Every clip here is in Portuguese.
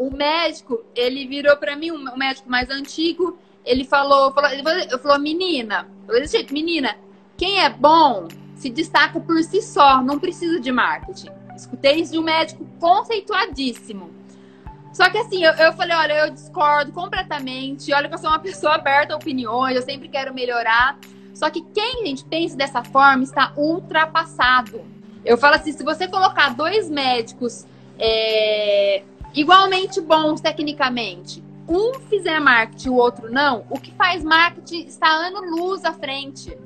o médico, ele virou para mim, um médico mais antigo, ele falou, falou, falou, menina, desse jeito, menina, quem é bom se destaca por si só, não precisa de marketing. Escutei isso de um médico conceituadíssimo. Só que assim, eu, eu falei, olha, eu discordo completamente. Olha que eu sou uma pessoa aberta a opiniões, eu sempre quero melhorar. Só que quem, gente, pensa dessa forma está ultrapassado. Eu falo assim, se você colocar dois médicos é, igualmente bons tecnicamente, um fizer marketing e o outro não, o que faz marketing está ano-luz à frente.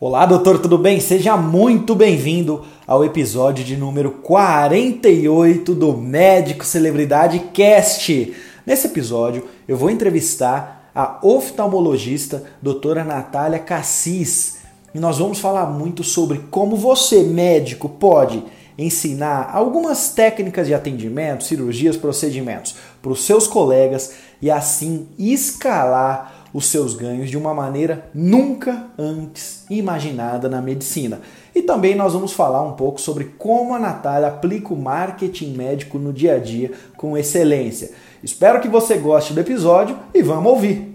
Olá, doutor, tudo bem? Seja muito bem-vindo ao episódio de número 48 do Médico Celebridade Cast. Nesse episódio, eu vou entrevistar a oftalmologista doutora Natália Cassis e nós vamos falar muito sobre como você, médico, pode ensinar algumas técnicas de atendimento, cirurgias, procedimentos para os seus colegas e assim escalar os seus ganhos de uma maneira nunca antes imaginada na medicina. E também nós vamos falar um pouco sobre como a Natália aplica o marketing médico no dia a dia com excelência. Espero que você goste do episódio e vamos ouvir.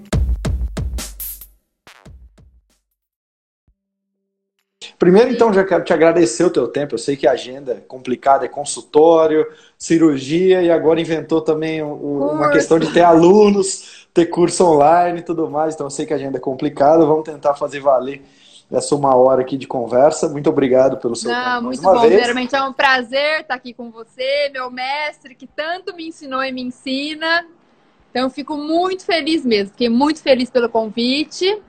Primeiro, então, já quero te agradecer o teu tempo. Eu sei que a agenda é complicada, é consultório, cirurgia, e agora inventou também uma questão de ter alunos ter curso online e tudo mais, então eu sei que a agenda é complicada, vamos tentar fazer valer essa uma hora aqui de conversa. Muito obrigado pelo seu Não, tempo. Muito bom, Primeiramente é um prazer estar aqui com você, meu mestre, que tanto me ensinou e me ensina. Então, eu fico muito feliz mesmo, fiquei muito feliz pelo convite.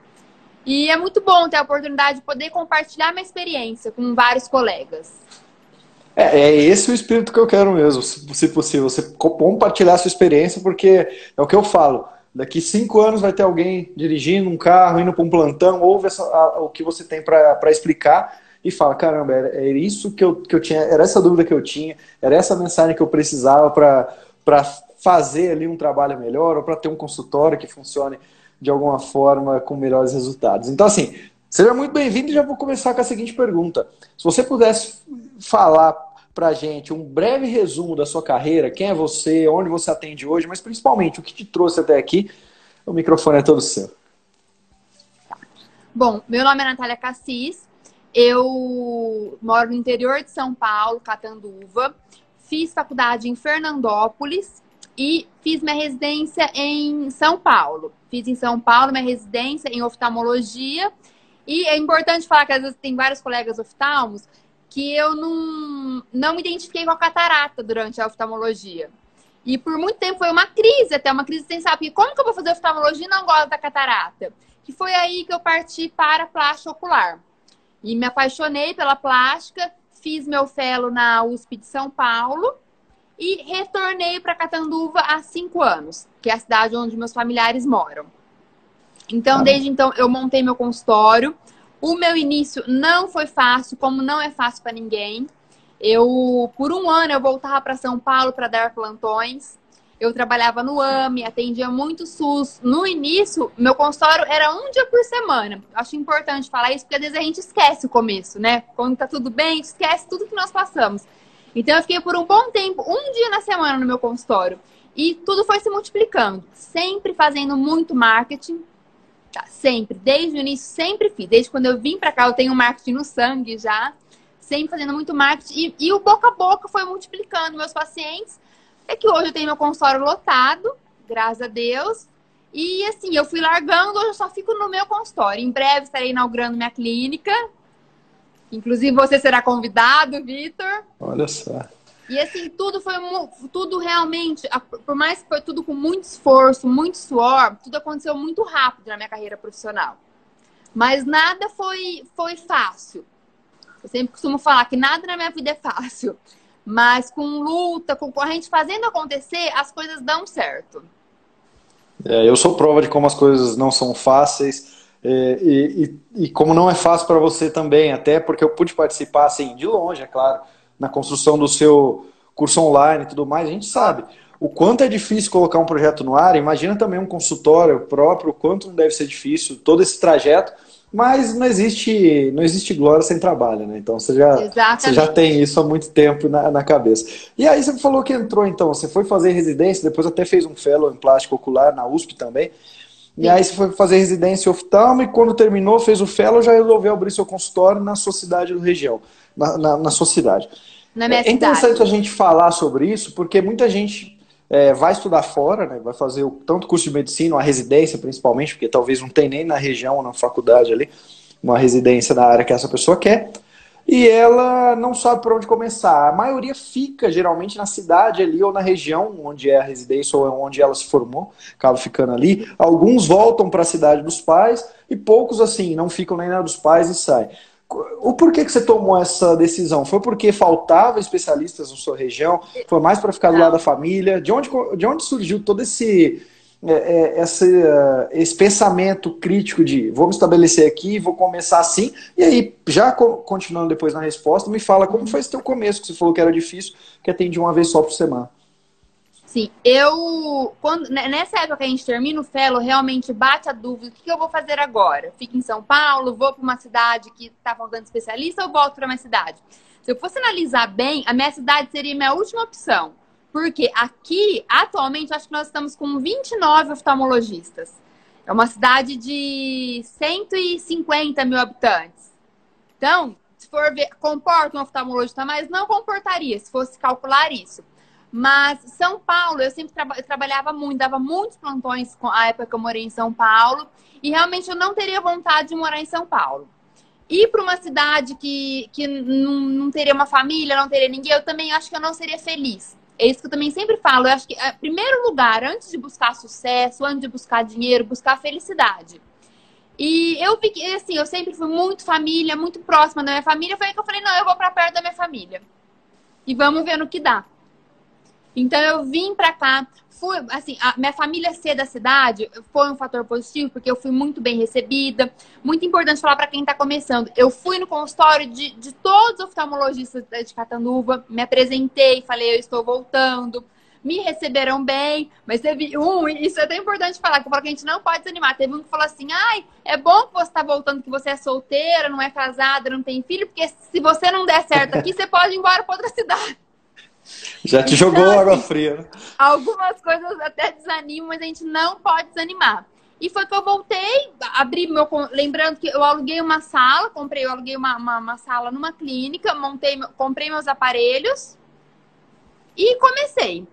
E é muito bom ter a oportunidade de poder compartilhar minha experiência com vários colegas. É, é esse o espírito que eu quero mesmo, se possível. Você compartilhar a sua experiência, porque é o que eu falo Daqui cinco anos vai ter alguém dirigindo um carro, indo para um plantão, ouve essa, a, o que você tem para explicar e fala: caramba, era, era, isso que eu, que eu tinha, era essa dúvida que eu tinha, era essa mensagem que eu precisava para fazer ali um trabalho melhor ou para ter um consultório que funcione de alguma forma com melhores resultados. Então, assim, seja muito bem-vindo e já vou começar com a seguinte pergunta: se você pudesse falar para gente um breve resumo da sua carreira, quem é você, onde você atende hoje, mas principalmente o que te trouxe até aqui. O microfone é todo seu. Bom, meu nome é Natália Cassis, eu moro no interior de São Paulo, Catanduva, fiz faculdade em Fernandópolis e fiz minha residência em São Paulo. Fiz em São Paulo minha residência em oftalmologia. E é importante falar que às vezes tem vários colegas oftalmos que eu não, não me identifiquei com a catarata durante a oftalmologia. E por muito tempo foi uma crise, até uma crise existencial, porque como que eu vou fazer oftalmologia e não gosto da catarata? Que foi aí que eu parti para a plástica ocular. E me apaixonei pela plástica, fiz meu fellow na USP de São Paulo e retornei para Catanduva há cinco anos, que é a cidade onde meus familiares moram. Então, desde então, eu montei meu consultório. O meu início não foi fácil, como não é fácil para ninguém. Eu, por um ano, eu voltava para São Paulo para dar plantões. Eu trabalhava no AME, atendia muito SUS. No início, meu consultório era um dia por semana. Acho importante falar isso, porque às vezes a gente esquece o começo, né? Quando tá tudo bem, esquece tudo que nós passamos. Então, eu fiquei por um bom tempo, um dia na semana no meu consultório. E tudo foi se multiplicando. Sempre fazendo muito marketing, Tá, sempre, desde o início, sempre fiz. Desde quando eu vim para cá, eu tenho marketing no sangue já, sempre fazendo muito marketing. E, e, o boca a boca foi multiplicando meus pacientes. É que hoje eu tenho meu consultório lotado, graças a Deus. E assim, eu fui largando, hoje eu só fico no meu consultório. Em breve estarei inaugurando minha clínica. Inclusive, você será convidado, Vitor. Olha só. E assim, tudo foi tudo realmente, por mais que foi tudo com muito esforço, muito suor, tudo aconteceu muito rápido na minha carreira profissional. Mas nada foi foi fácil. Eu sempre costumo falar que nada na minha vida é fácil. Mas com luta, com a gente fazendo acontecer, as coisas dão certo. É, eu sou prova de como as coisas não são fáceis. É, e, e, e, como não é fácil para você também, até porque eu pude participar assim, de longe, é claro, na construção do seu curso online e tudo mais, a gente sabe o quanto é difícil colocar um projeto no ar. Imagina também um consultório próprio, o quanto não deve ser difícil todo esse trajeto. mas não existe, não existe glória sem trabalho, né? Então você já, você já tem isso há muito tempo na, na cabeça. E aí você falou que entrou, então, você foi fazer residência, depois até fez um fellow em plástico ocular na USP também. E aí você foi fazer residência oftalmo e quando terminou, fez o fellow, já resolveu abrir seu consultório na sua cidade do região, na, na, na sua cidade. Na minha é interessante a gente falar sobre isso, porque muita gente é, vai estudar fora, né, vai fazer o, tanto curso de medicina, a residência principalmente, porque talvez não tem nem na região ou na faculdade ali uma residência na área que essa pessoa quer, e ela não sabe por onde começar. A maioria fica geralmente na cidade ali ou na região onde é a residência ou onde ela se formou, acaba ficando ali. Alguns voltam para a cidade dos pais e poucos assim não ficam nem na dos pais e saem. O porquê que você tomou essa decisão? Foi porque faltava especialistas na sua região? Foi mais para ficar do lado da família? De onde, de onde surgiu todo esse, esse, uh, esse pensamento crítico de me estabelecer aqui, vou começar assim? E aí, já continuando depois na resposta, me fala como foi esse teu começo, que você falou que era difícil, que atendia uma vez só por semana. Sim, eu. Quando, nessa época que a gente termina o fellow, realmente bate a dúvida: o que, que eu vou fazer agora? Fico em São Paulo, vou para uma cidade que está faltando especialista ou volto para minha cidade? Se eu fosse analisar bem, a minha cidade seria minha última opção. Porque aqui, atualmente, acho que nós estamos com 29 oftalmologistas. É uma cidade de 150 mil habitantes. Então, se for ver, comporta um oftalmologista, mas não comportaria se fosse calcular isso. Mas São Paulo, eu sempre tra eu trabalhava muito, dava muitos plantões com a época que eu morei em São Paulo. E realmente eu não teria vontade de morar em São Paulo. Ir para uma cidade que, que não, não teria uma família, não teria ninguém, eu também acho que eu não seria feliz. É isso que eu também sempre falo. Eu acho que, em é, primeiro lugar, antes de buscar sucesso, antes de buscar dinheiro, buscar felicidade. E eu fiquei, assim, eu sempre fui muito família, muito próxima da minha família. Foi aí que eu falei, não, eu vou para perto da minha família. E vamos ver no que dá. Então eu vim para cá, fui, assim, a minha família ser da cidade foi um fator positivo, porque eu fui muito bem recebida. Muito importante falar para quem está começando. Eu fui no consultório de, de todos os oftalmologistas de Catanduva, me apresentei, falei, eu estou voltando. Me receberam bem, mas teve um, isso é até importante falar, que eu falo que a gente não pode desanimar. Teve um que falou assim: ai, é bom que você está voltando, que você é solteira, não é casada, não tem filho, porque se você não der certo aqui, você pode ir embora para outra cidade. Já te então, jogou água fria. Né? Algumas coisas até desanimam, mas a gente não pode desanimar. E foi que eu voltei, abri meu. Lembrando que eu aluguei uma sala, comprei, eu aluguei uma, uma, uma sala numa clínica, montei, comprei meus aparelhos e comecei.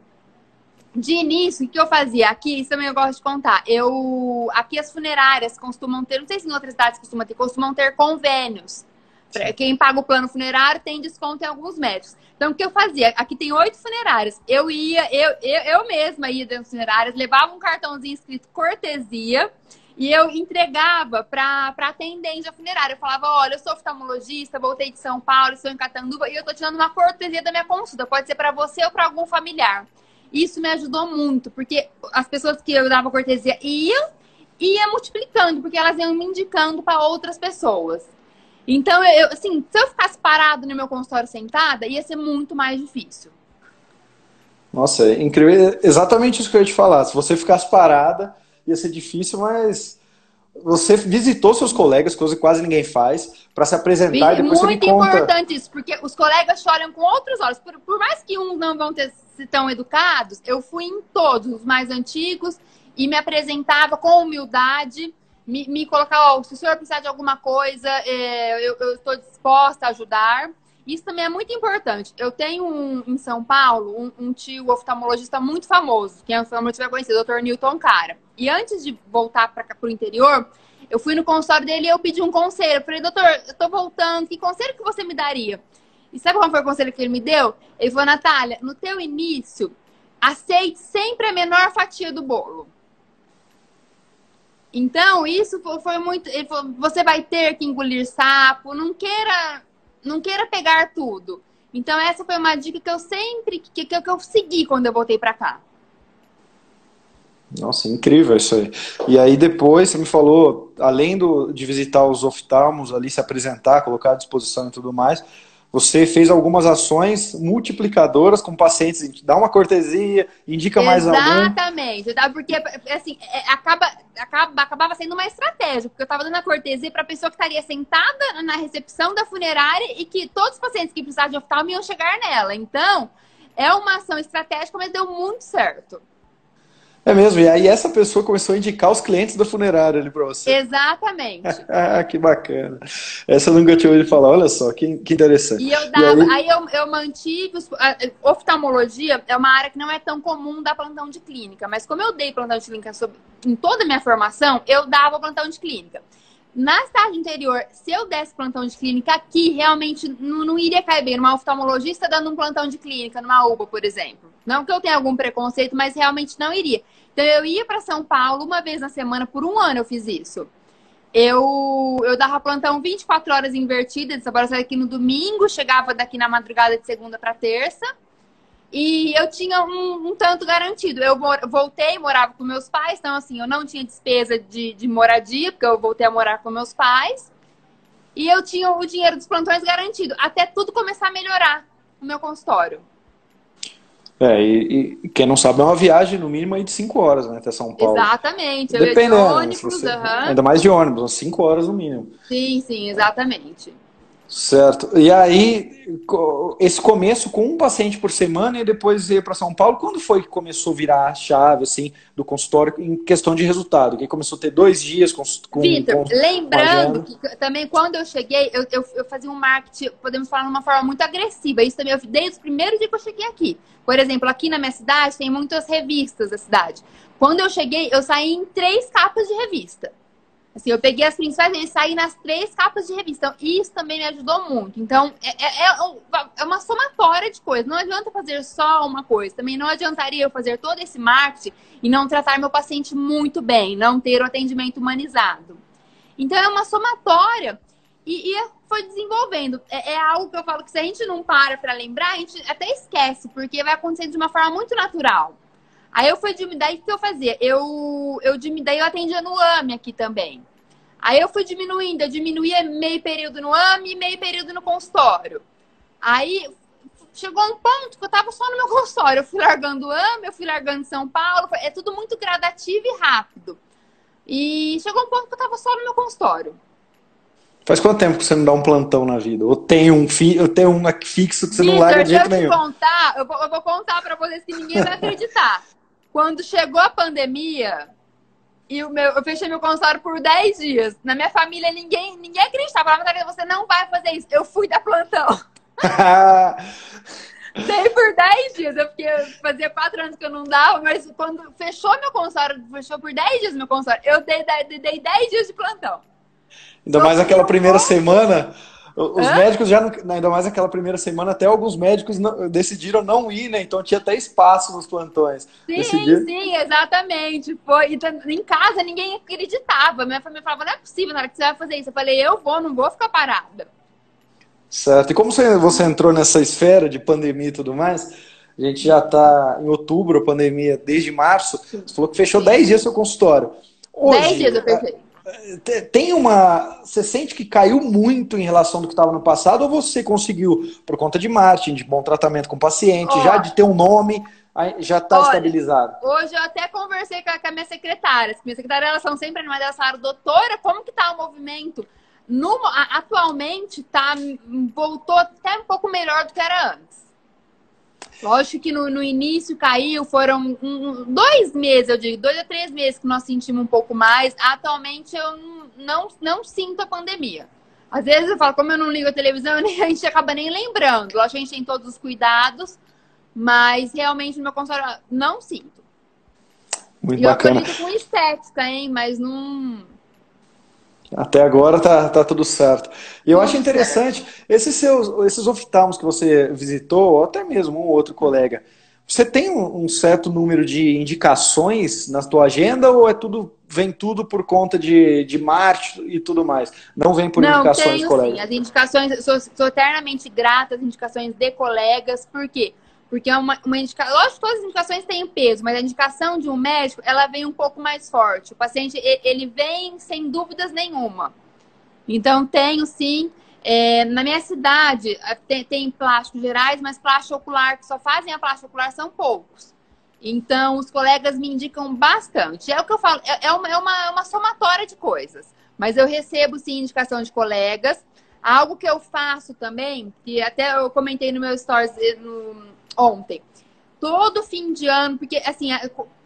De início, o que eu fazia aqui, isso também eu gosto de contar. Eu. Aqui as funerárias costumam ter, não sei se em outras cidades costumam ter, costumam ter convênios. Quem paga o plano funerário tem desconto em alguns médicos. Então, o que eu fazia? Aqui tem oito funerárias. Eu ia, eu, eu, eu mesma ia dentro das funerárias, levava um cartãozinho escrito cortesia e eu entregava para atendente da funerária. Eu falava: olha, eu sou oftalmologista, voltei de São Paulo, estou em Catanduva e eu estou tirando uma cortesia da minha consulta. Pode ser para você ou para algum familiar. Isso me ajudou muito, porque as pessoas que eu dava cortesia iam ia multiplicando, porque elas iam me indicando para outras pessoas. Então, eu, assim, se eu ficasse parado no meu consultório sentada, ia ser muito mais difícil. Nossa, é incrível. Exatamente isso que eu ia te falar. Se você ficasse parada, ia ser difícil, mas você visitou seus colegas, coisa que quase ninguém faz, para se apresentar e depois você me conta. Muito importante isso, porque os colegas choram com outros olhos. Por, por mais que uns não vão ter se tão educados, eu fui em todos, os mais antigos, e me apresentava com humildade me, me colocar, ó, se o senhor precisar de alguma coisa, é, eu, estou disposta a ajudar. Isso também é muito importante. Eu tenho um, em São Paulo um, um tio oftalmologista muito famoso, que é um oftalmologista conhecido, o Dr. Newton Cara. E antes de voltar para o interior, eu fui no consultório dele e eu pedi um conselho. Eu falei, doutor, eu estou voltando, que conselho que você me daria? E sabe qual foi o conselho que ele me deu? Ele falou, Natália, no teu início, aceite sempre a menor fatia do bolo. Então, isso foi muito. Falou, você vai ter que engolir sapo, não queira, não queira pegar tudo. Então, essa foi uma dica que eu sempre que, que, que eu segui quando eu voltei para cá. Nossa, incrível isso aí. E aí depois você me falou, além do, de visitar os oftalmos ali, se apresentar, colocar à disposição e tudo mais, você fez algumas ações multiplicadoras com pacientes, dá uma cortesia, indica mais alguém. Exatamente, tá? porque assim, é, acaba, acaba, acabava sendo uma estratégia, porque eu estava dando a cortesia para a pessoa que estaria sentada na recepção da funerária e que todos os pacientes que precisavam de oftalmo iam chegar nela. Então, é uma ação estratégica, mas deu muito certo. É mesmo, e aí essa pessoa começou a indicar os clientes da funerária ali para você. Exatamente. ah, que bacana. Essa eu nunca tinha ouvido falar, olha só, que, que interessante. E eu dava, e aí... aí, eu, eu mantive, os, a, oftalmologia é uma área que não é tão comum da plantão de clínica, mas como eu dei plantão de clínica sobre, em toda a minha formação, eu dava plantão de clínica. Na cidade interior, se eu desse plantão de clínica aqui, realmente não, não iria cair bem. Uma oftalmologista dando um plantão de clínica, numa UBA, por exemplo. Não que eu tenha algum preconceito, mas realmente não iria. Então eu ia para São Paulo uma vez na semana, por um ano eu fiz isso. Eu, eu dava plantão 24 horas invertidas, desaparecia aqui no domingo, chegava daqui na madrugada de segunda para terça. E eu tinha um, um, tanto garantido. Eu voltei, morava com meus pais, então assim, eu não tinha despesa de, de moradia, porque eu voltei a morar com meus pais. E eu tinha o dinheiro dos plantões garantido, até tudo começar a melhorar no meu consultório. É, e, e, quem não sabe é uma viagem no mínimo aí de 5 horas, né, até São Paulo. Exatamente. Dependendo, de ônibus, você, uhum. ainda mais de ônibus, 5 horas no mínimo. Sim, sim, exatamente. Certo. E aí, esse começo com um paciente por semana e depois ir para São Paulo, quando foi que começou a virar a chave assim, do consultório em questão de resultado? Que começou a ter dois dias com. com Vitor, lembrando que também quando eu cheguei, eu, eu, eu, fazia um marketing, podemos falar de uma forma muito agressiva. Isso também eu desde o primeiro dia que eu cheguei aqui. Por exemplo, aqui na minha cidade tem muitas revistas da cidade. Quando eu cheguei, eu saí em três capas de revista. Assim, eu peguei as principais e saí nas três capas de revista. Então, isso também me ajudou muito. Então, é, é, é, é, uma somatória de coisas. Não adianta fazer só uma coisa. Também não adiantaria eu fazer todo esse marketing e não tratar meu paciente muito bem, não ter o atendimento humanizado. Então, é uma somatória e, e foi desenvolvendo. É, é, algo que eu falo que se a gente não para para lembrar, a gente até esquece, porque vai acontecendo de uma forma muito natural. Aí eu fui diminuir, daí o que eu fazia? Eu, eu, daí eu atendia no AME aqui também. Aí eu fui diminuindo, eu diminuía meio período no AME e meio período no consultório. Aí chegou um ponto que eu tava só no meu consultório. Eu fui largando o AME, eu fui largando São Paulo, é tudo muito gradativo e rápido. E chegou um ponto que eu tava só no meu consultório. Faz quanto tempo que você não dá um plantão na vida? Ou tem um, fi, ou tem um fixo que você Victor, não larga de jeito nenhum? Contar, eu, vou, eu vou contar para vocês que ninguém vai acreditar. Quando chegou a pandemia, e o meu, eu fechei meu consultório por 10 dias. Na minha família, ninguém, ninguém acreditava. Falava, você não vai fazer isso. Eu fui dar plantão. Dei por 10 dias. Eu fiquei, fazia 4 anos que eu não dava, mas quando fechou meu consultório, fechou por 10 dias meu consultório, eu dei, dei, dei 10 dias de plantão. Ainda mais aquela primeira semana. Os Hã? médicos já, não, ainda mais aquela primeira semana, até alguns médicos não, decidiram não ir, né? Então tinha até espaço nos plantões. Sim, sim, exatamente. Foi, em casa ninguém acreditava. Minha família falava, não é possível na hora que você vai fazer isso. Eu falei, eu vou, não vou ficar parada. Certo. E como você, você entrou nessa esfera de pandemia e tudo mais, a gente já está em outubro, a pandemia, desde março. Você falou que fechou 10 dias seu consultório. 10 dias eu fechei. Tem uma. Você sente que caiu muito em relação do que estava no passado, ou você conseguiu, por conta de marketing, de bom tratamento com o paciente, oh. já de ter um nome, já está estabilizado? Hoje eu até conversei com a, com a minha secretária. Minha secretária, elas são sempre animadas, elas falaram, doutora, como que está o movimento? No, atualmente tá, voltou até um pouco melhor do que era antes. Lógico que no, no início caiu, foram um, dois meses, eu digo, dois a três meses que nós sentimos um pouco mais. Atualmente eu não, não sinto a pandemia. Às vezes eu falo, como eu não ligo a televisão, a gente acaba nem lembrando. Lógico que a gente tem todos os cuidados, mas realmente no meu consultório não sinto. Muito e bacana. eu acredito com estética, hein? Mas não até agora tá, tá tudo certo. E eu acho interessante, esses seus esses oftalmos que você visitou, ou até mesmo um outro colega, você tem um, um, certo número de indicações na tua agenda ou é tudo vem tudo por conta de, de marketing e tudo mais? Não vem por Não, indicações, tenho, colegas? Sim, as indicações, sou, sou eternamente grata às indicações de colegas, por quê? Porque é uma, uma indicação. Lógico que todas as indicações têm peso, mas a indicação de um médico, ela vem um pouco mais forte. O paciente, ele vem sem dúvidas nenhuma. Então, tenho sim. É, na minha cidade tem, tem plásticos gerais, mas plástico ocular que só fazem a plástico ocular são poucos. Então, os colegas me indicam bastante. É o que eu falo, é, é uma, é uma, é uma somatória de coisas. Mas eu recebo, sim, indicação de colegas. Algo que eu faço também, que até eu comentei no meu stories no, ontem. Todo fim de ano, porque, assim,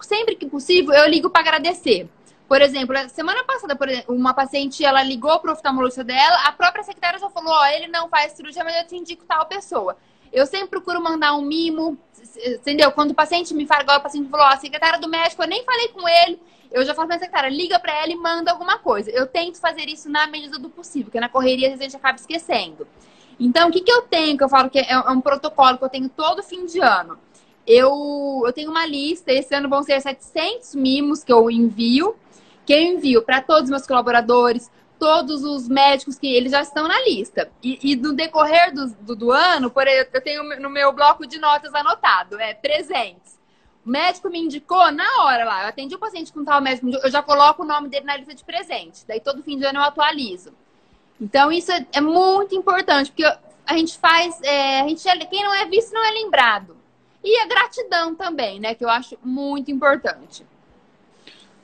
sempre que possível, eu ligo para agradecer. Por exemplo, semana passada, exemplo, uma paciente, ela ligou para o oftalmologista dela, a própria secretária já falou, ó, oh, ele não faz cirurgia, mas eu te indico tal pessoa. Eu sempre procuro mandar um mimo, entendeu? Quando o paciente me fala, igual o paciente falou, ó, a secretária do médico, eu nem falei com ele, eu já falo pra secretária, liga para ela e manda alguma coisa. Eu tento fazer isso na medida do possível, porque na correria às vezes a gente acaba esquecendo. Então, o que, que eu tenho, que eu falo que é, é um protocolo que eu tenho todo fim de ano? Eu, eu tenho uma lista, esse ano vão ser 700 mimos que eu envio, que eu envio para todos os meus colaboradores, todos os médicos que eles já estão na lista. E, e no decorrer do, do, do, ano, por exemplo, eu tenho no meu bloco de notas anotado, é presentes. O médico me indicou na hora lá, eu atendi o paciente com tal médico, eu já coloco o nome dele na lista de presentes. Daí todo fim de ano eu atualizo. Então isso é, é muito importante, porque a gente faz, é, a gente, é, quem não é visto não é lembrado. E a gratidão também, né, que eu acho muito importante.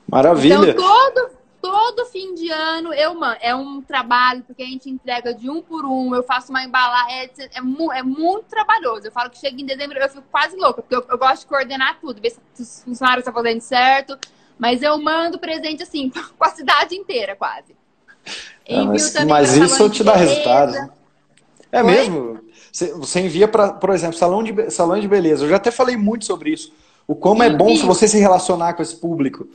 Maravilha. Então, todo, todo fim de ano eu mano, é um trabalho, porque a gente entrega de um por um, eu faço uma embalagem, é, é, é, muito trabalhoso. Eu falo que chega em dezembro, eu fico quase louca, porque eu, eu gosto de coordenar tudo, ver se os funcionários estão fazendo certo. Mas eu mando presente assim, com a cidade inteira, quase. Ah, mas, mas isso te dá resultado. É Oi? mesmo? Você envia para, por exemplo, salão de, salão de beleza. Eu já até falei muito sobre isso. O como é bom se você se relacionar com esse público.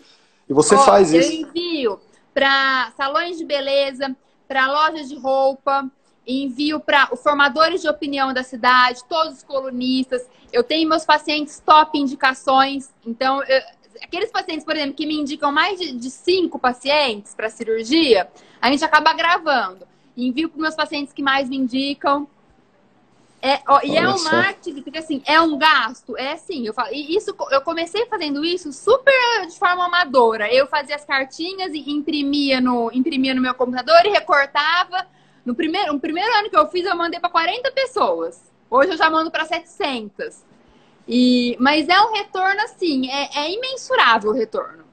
E você oh, faz isso. Eu envio para salões de beleza, para lojas de roupa, envio para os formadores de opinião da cidade, todos os colunistas. Eu tenho meus pacientes top indicações. Então, eu, aqueles pacientes, por exemplo, que me indicam mais de, de cinco pacientes para cirurgia, a gente acaba gravando. Envio para meus pacientes que mais me indicam. É, ó, e é um marketing, porque assim, é um gasto, é assim, eu falo, e isso eu comecei fazendo isso super de forma amadora. Eu fazia as cartinhas e imprimia no, imprimia no meu computador e recortava. No primeiro, no primeiro ano que eu fiz, eu mandei para 40 pessoas. Hoje eu já mando para 700. E, mas é um retorno assim, é, é imensurável o retorno.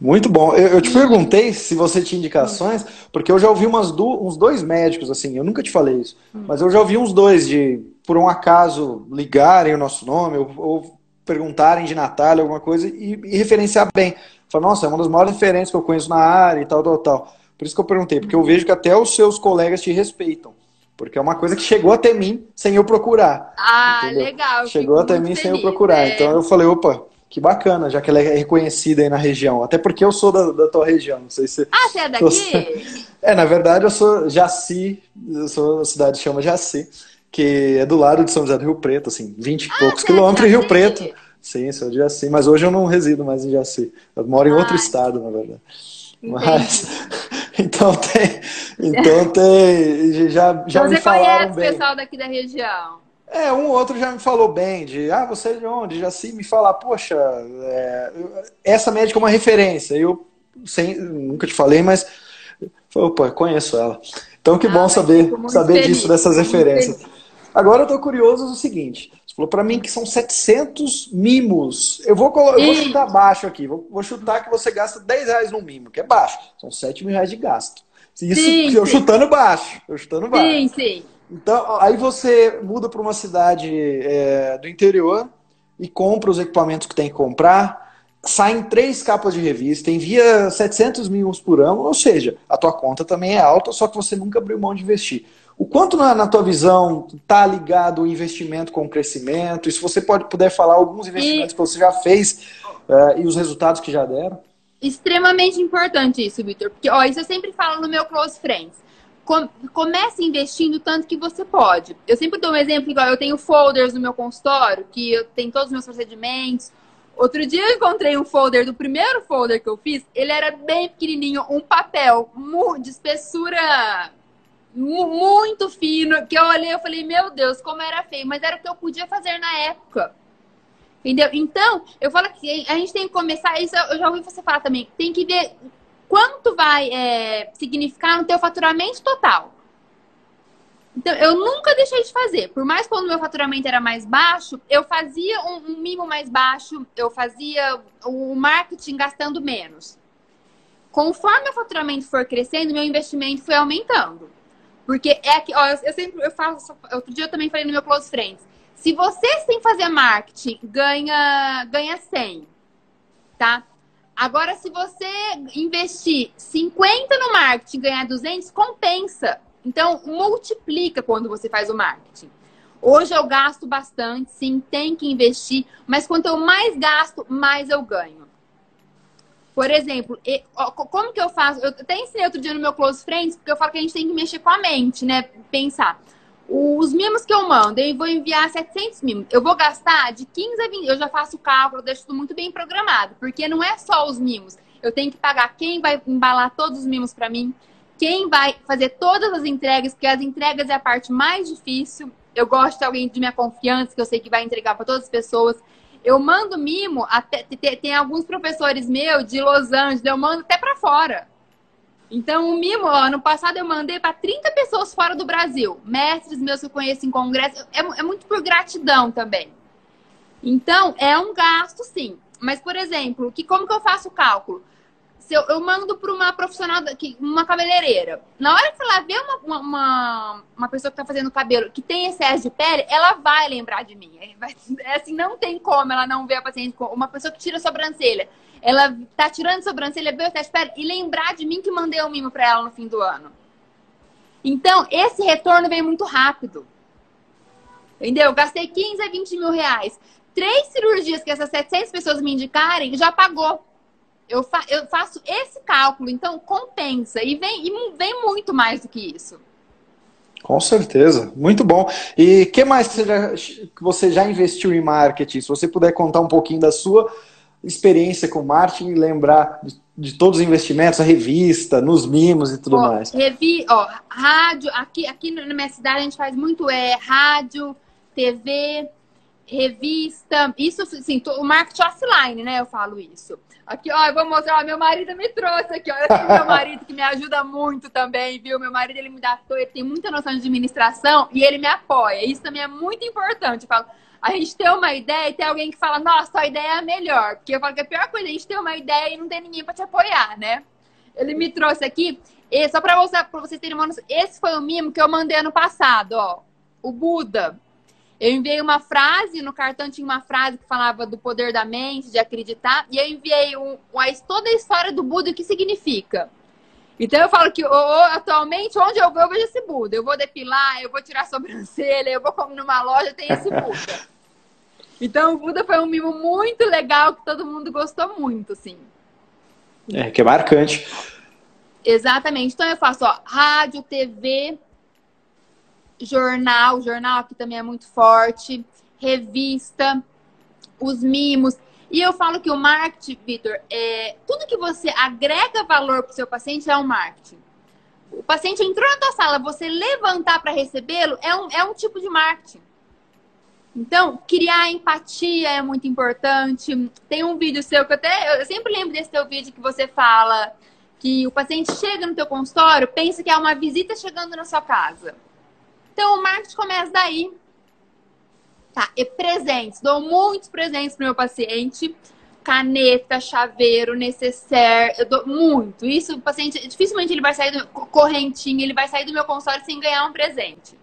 Muito bom. Eu, eu, te perguntei se você tinha indicações, porque eu já ouvi umas do, uns dois médicos, assim, eu nunca te falei isso, mas eu já ouvi uns dois de, por um acaso, ligarem o nosso nome ou, ou perguntarem de Natália, alguma coisa, e, e referenciar bem. Falar, nossa, é uma das maiores referências que eu conheço na área e tal, tal, tal. Por isso que eu perguntei, porque eu vejo que até os seus colegas te respeitam. Porque é uma coisa que chegou até mim sem eu procurar. Ah, entendeu? legal. Chegou até mim feliz, sem eu procurar. É. Então eu falei, opa, que bacana, já que ela é reconhecida aí na região. Até porque eu sou da, da tua região, não sei se... Ah, você é daqui? É, na verdade eu sou Jaci, eu sou uma cidade que chama Jaci, que é do lado de São José do Rio Preto, assim, 20 e ah, poucos é quilômetros de Rio Preto. Sim, sou de Jaci, mas hoje eu não resido mais em Jaci. Eu moro em ah, outro estado, na verdade. Entendi. Mas, então tem, então tem, já, já Você me falaram bem. Você conhece o pessoal daqui da região? É, um ou outro já me falou bem, de, ah, você é de onde? Já se me falar, poxa, é, essa médica é uma referência. Eu sem, nunca te falei, mas opa, conheço ela. Então que ah, bom saber, saber feliz, disso, dessas referências. Agora eu tô curioso do seguinte, você falou para mim que são 700 mimos. Eu vou, eu vou chutar baixo aqui, vou, vou, chutar que você gasta 10 reais no mimo, que é baixo. São 7 mil reais de gasto. Isso sim, eu sim. chutando baixo, eu chutando baixo. Sim, sim. Então, aí você muda para uma cidade é, do interior e compra os equipamentos que tem que comprar, saem três capas de revista, envia 700 mil por ano, ou seja, a tua conta também é alta, só que você nunca abriu mão de investir. O quanto na, na tua visão está ligado o investimento com o crescimento? E se você pode puder falar alguns investimentos e... que você já fez é, e os resultados que já deram? Extremamente importante isso, Victor. Porque ó, isso eu sempre falo no meu Close Friends comece investindo tanto que você pode. Eu sempre dou um exemplo igual eu tenho folders no meu consultório, que eu tenho todos os meus procedimentos. Outro dia eu encontrei um folder do primeiro folder que eu fiz, ele era bem pequenininho, um papel de espessura muito fino, que eu olhei e falei, meu Deus, como era feio, mas era o que eu podia fazer na época. Entendeu? Então, eu falo que a gente tem que começar, isso eu já ouvi você falar também, tem que ver quanto vai é, significar no teu faturamento total. Então, eu nunca deixei de fazer. Por mais quando meu faturamento era mais baixo, eu fazia um, um mimo mais baixo, eu fazia o marketing gastando menos. Conforme o faturamento for crescendo, meu investimento foi aumentando. Porque é aqui, ó, eu, eu sempre eu faço. Outro dia eu também falei no meu Close Friends. Se você sem fazer marketing ganha, ganha 100, tá? Agora, se você investir 50 no marketing e ganhar 200, compensa. Então, multiplica quando você faz o marketing. Hoje eu gasto bastante, sim, tem que investir, mas quanto eu mais gasto, mais eu ganho. Por exemplo, como que eu faço? Eu até ensinei outro dia no meu Close Friends, porque eu falo que a gente tem que mexer com a mente, né? Pensar. Os mimos que eu mando, eu vou enviar 700 mimos. Eu vou gastar de 15 a 20. Eu já faço o cálculo, deixo tudo muito bem programado. Porque não é só os mimos. Eu tenho que pagar quem vai embalar todos os mimos para mim quem vai fazer todas as entregas, porque as entregas é a parte mais difícil. Eu gosto de alguém de minha confiança, que eu sei que vai entregar para todas as pessoas. Eu mando mimo, até, tem alguns professores meus de Los Angeles, eu mando até para fora. Então, o mimo, ó, ano passado eu mandei para 30 pessoas fora do Brasil. Mestres meus que eu conheço em congresso. É, é muito por gratidão também. Então, é um gasto, sim. Mas, por exemplo, que, como que eu faço o cálculo? se eu, eu mando para uma profissional, uma cabeleireira, na hora que ela vê uma, uma, uma pessoa que está fazendo cabelo que tem excesso de pele, ela vai lembrar de mim. É assim, não tem como ela não ver a paciente uma pessoa que tira a sobrancelha. Ela tá tirando sobrancelha, vê o excesso de pele e lembrar de mim que mandei o um mimo para ela no fim do ano. Então, esse retorno vem muito rápido. Entendeu? Eu gastei 15 a 20 mil reais. Três cirurgias que essas 700 pessoas me indicarem já pagou eu, fa eu faço esse cálculo, então compensa. E vem, e vem muito mais do que isso. Com certeza, muito bom. E que mais você, já, você já investiu em marketing? Se você puder contar um pouquinho da sua experiência com marketing e lembrar de, de, todos os investimentos, a revista, nos mimos e tudo ó, mais. Revi, ó, rádio, aqui, aqui na minha cidade a gente faz muito é rádio, TV, revista, isso assim, o marketing offline, né? Eu falo isso. Aqui, ó, eu vou mostrar, ó, meu marido me trouxe aqui, ó. Eu tenho meu marido que me ajuda muito também, viu? Meu marido, ele me dá, ele tem muita noção de administração e ele me apoia. Isso também é muito importante. Eu falo, a gente ter uma ideia e ter alguém que fala, nossa, a ideia é a melhor. Porque eu falo que a pior coisa é a gente ter uma ideia e não ter ninguém para te apoiar, né? Ele me trouxe aqui, e só para mostrar para vocês terem uma noção, esse foi o mimo que eu mandei ano passado, ó. O Buda. Eu enviei uma frase, no cartão tinha uma frase que falava do poder da mente, de acreditar, e eu enviei um, toda a história do Buda, o que significa. Então eu falo que atualmente, onde eu vou, eu vejo esse Buda. Eu vou depilar, eu vou tirar sobrancelha, eu vou comer numa loja, tem esse Buda. Então o Buda foi um mimo muito legal que todo mundo gostou muito, assim. É, que é marcante. Exatamente. Então eu faço, ó, rádio, TV, jornal, jornal aqui também é muito forte, revista, os mimos. E eu falo que o marketing, Vitor, é tudo que você agrega valor para o seu paciente é um marketing. O paciente entrou na tua sala, você levantar para recebê-lo é um, é um tipo de marketing. Então, criar empatia é muito importante. Tem um vídeo seu que eu até eu sempre lembro desse teu vídeo que você fala que o paciente chega no teu consultório, pensa que é uma visita chegando na sua casa. Então, o marketing começa daí. Tá, e presentes. Dou muitos presentes pro meu paciente. Caneta, chaveiro, necessaire. Eu dou muito. Isso, o paciente, dificilmente ele vai sair do correntinho, ele vai sair do meu consultório sem ganhar um presente.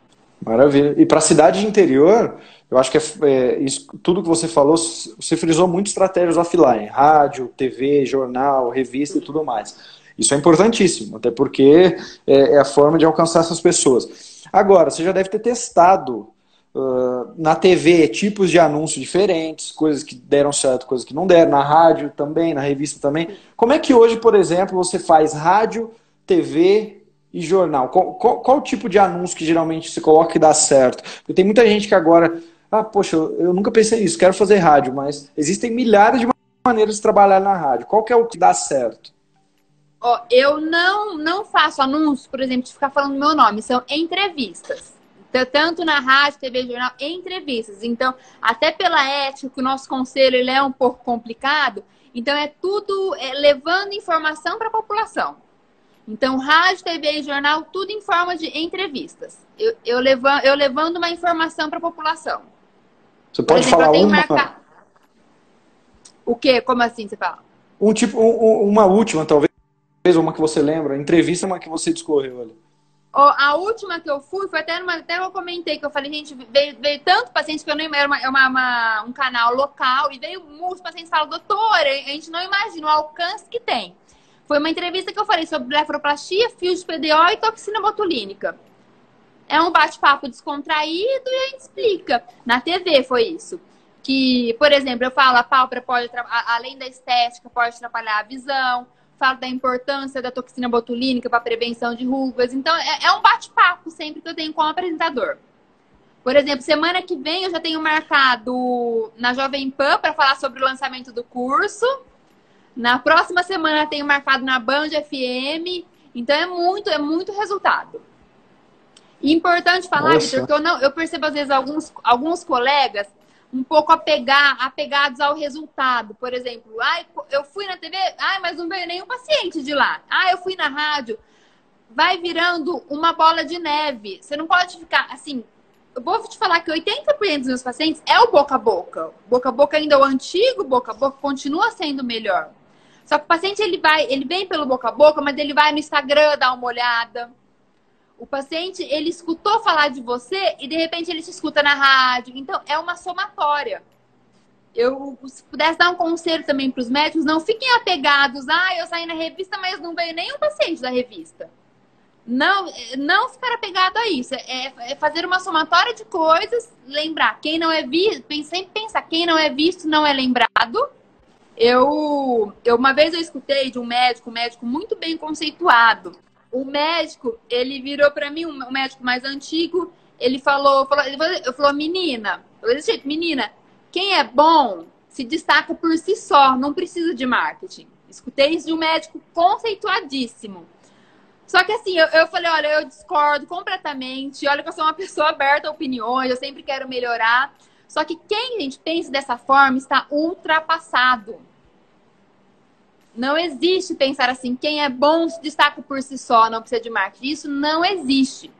Maravilha. E para a cidade de interior, eu acho que é, é, isso, tudo que você falou, você frisou muito estratégias offline, rádio, TV, jornal, revista e tudo mais. Isso é importantíssimo, até porque é, é a forma de alcançar essas pessoas. Agora, você já deve ter testado uh, na TV tipos de anúncios diferentes, coisas que deram certo, coisas que não deram, na rádio também, na revista também. Como é que hoje, por exemplo, você faz rádio, TV e jornal? Qual, qual, qual o tipo de anúncio que geralmente se coloca que dá certo? Porque tem muita gente que agora, ah, poxa, eu, eu nunca pensei nisso, quero fazer rádio, mas existem milhares de maneiras de trabalhar na rádio. Qual que é o que dá certo? Ó, eu não, não faço anúncios, por exemplo, de ficar falando meu nome, são entrevistas. Tanto na rádio, TV, jornal, entrevistas. Então, até pela ética, o nosso conselho ele é um pouco complicado. Então, é tudo é, levando informação para a população. Então, rádio, TV e jornal, tudo em forma de entrevistas. Eu, eu, levando, eu levando uma informação para a população. Você pode exemplo, falar uma? Marcar... O quê? Como assim você fala? Um tipo, um, uma última, talvez, uma que você lembra. Entrevista, uma que você discorreu ali. A última que eu fui, foi até, numa, até eu comentei que eu falei, gente, veio, veio tanto paciente que eu não era uma, uma, uma, um canal local, e veio muitos pacientes falam, doutora, a gente não imagina o alcance que tem. Foi uma entrevista que eu falei sobre blefaroplastia, fio de PDO e toxina botulínica. É um bate-papo descontraído e a gente explica. Na TV foi isso. Que, por exemplo, eu falo, a pálpebra pode, além da estética, pode atrapalhar a visão falo da importância da toxina botulínica para prevenção de rugas. Então, é, é um bate-papo sempre que eu tenho com o apresentador. Por exemplo, semana que vem eu já tenho marcado na Jovem Pan para falar sobre o lançamento do curso. Na próxima semana tenho marcado na Band FM. Então é muito, é muito resultado. E importante falar, Vitor, que eu não, eu percebo às vezes alguns, alguns colegas um pouco apegar, apegados ao resultado. Por exemplo, ai, eu fui na TV, ai, mas não veio nenhum paciente de lá. Ah, eu fui na rádio. Vai virando uma bola de neve. Você não pode ficar assim. Eu vou te falar que 80% dos meus pacientes é o boca a boca. Boca a boca ainda é o antigo, boca a boca continua sendo melhor. Só que o paciente ele vai, ele vem pelo boca a boca, mas ele vai no Instagram dar uma olhada o paciente, ele escutou falar de você e de repente ele te escuta na rádio. Então, é uma somatória. Eu, se pudesse dar um conselho também para os médicos, não fiquem apegados. Ah, eu saí na revista, mas não veio nenhum paciente da revista. Não, não ficar apegado a isso. É, é fazer uma somatória de coisas, lembrar. Quem não é visto, sempre pensar, quem não é visto não é lembrado. Eu, eu uma vez eu escutei de um médico, um médico muito bem conceituado o médico, ele virou para mim, um médico mais antigo, ele falou, falou ele falou, menina, desse jeito, menina, quem é bom se destaca por si só, não precisa de marketing. Escutei isso de um médico conceituadíssimo. Só que assim, eu, eu falei, olha, eu discordo completamente. Olha que eu sou uma pessoa aberta a opiniões, eu sempre quero melhorar. Só que quem gente pensa dessa forma está ultrapassado. Não existe pensar assim, quem é bom se destaca por si só, não precisa de marketing. Isso não existe.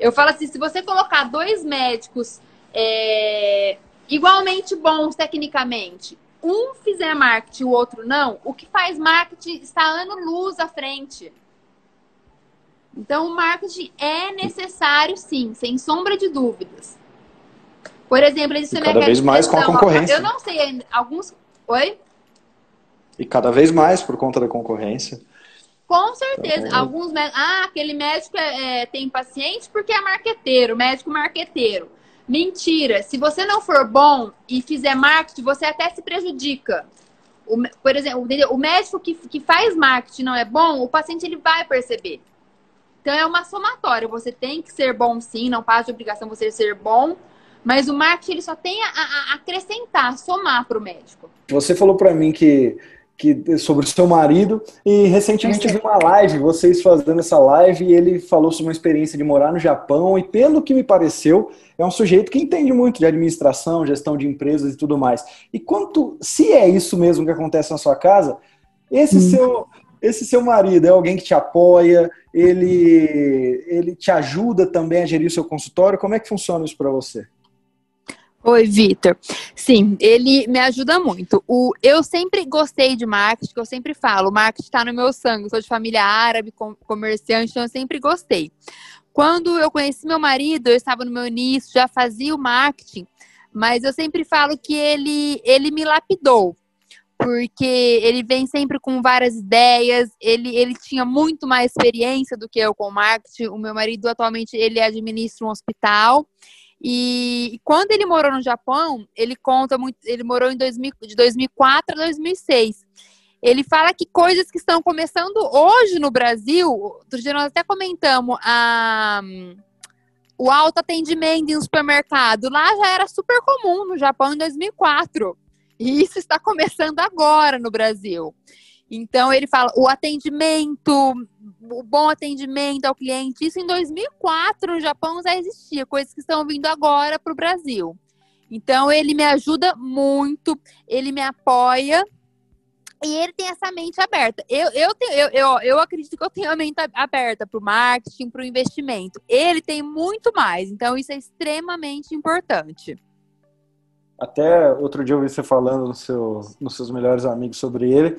Eu falo assim, se você colocar dois médicos é, igualmente bons tecnicamente, um fizer marketing e o outro não, o que faz marketing está ano-luz à frente. Então, o marketing é necessário, sim, sem sombra de dúvidas. Por exemplo, existe cada vez mais com a concorrência. Eu não sei ainda, alguns... Oi? E cada vez mais por conta da concorrência. Com certeza. Então, Alguns médicos. Ah, aquele médico é, é, tem paciente porque é marqueteiro, médico marqueteiro. Mentira. Se você não for bom e fizer marketing, você até se prejudica. O, por exemplo, o médico que, que faz marketing não é bom, o paciente ele vai perceber. Então é uma somatória. Você tem que ser bom sim, não faz de obrigação você ser bom, mas o marketing ele só tem a, a acrescentar, somar para o médico. Você falou para mim que que, sobre o seu marido. E recentemente vi uma live, vocês fazendo essa live, e ele falou sobre uma experiência de morar no Japão. E pelo que me pareceu, é um sujeito que entende muito de administração, gestão de empresas e tudo mais. E quanto, se é isso mesmo que acontece na sua casa, esse hum. seu. Esse seu marido é alguém que te apoia, ele, ele te ajuda também a gerir o seu consultório. Como é que funciona isso para você? Oi, Vitor. Sim, ele me ajuda muito. O, eu sempre gostei de marketing, eu sempre falo, marketing está no meu sangue. sou de família árabe, com, comerciante, então eu sempre gostei. Quando eu conheci meu marido, eu estava no meu início, já fazia o marketing, mas eu sempre falo que ele, ele me lapidou. Porque ele vem sempre com várias ideias, ele, ele tinha muito mais experiência do que eu com marketing. O meu marido atualmente ele administra um hospital e quando ele morou no Japão, ele conta muito, ele morou em 2000, de 2004 a 2006. Ele fala que coisas que estão começando hoje no Brasil, outro dia nós até comentamos a o autoatendimento em um supermercado, lá já era super comum no Japão em 2004. E isso está começando agora no Brasil. Então ele fala o atendimento, o bom atendimento ao cliente, isso em 2004 no Japão já existia, coisas que estão vindo agora para o Brasil. Então ele me ajuda muito, ele me apoia. E ele tem essa mente aberta. Eu, eu, tenho, eu, eu, eu acredito que eu tenho a mente aberta para o marketing, para o investimento. Ele tem muito mais. Então, isso é extremamente importante. Até outro dia eu vi você falando no seu, nos seus melhores amigos sobre ele,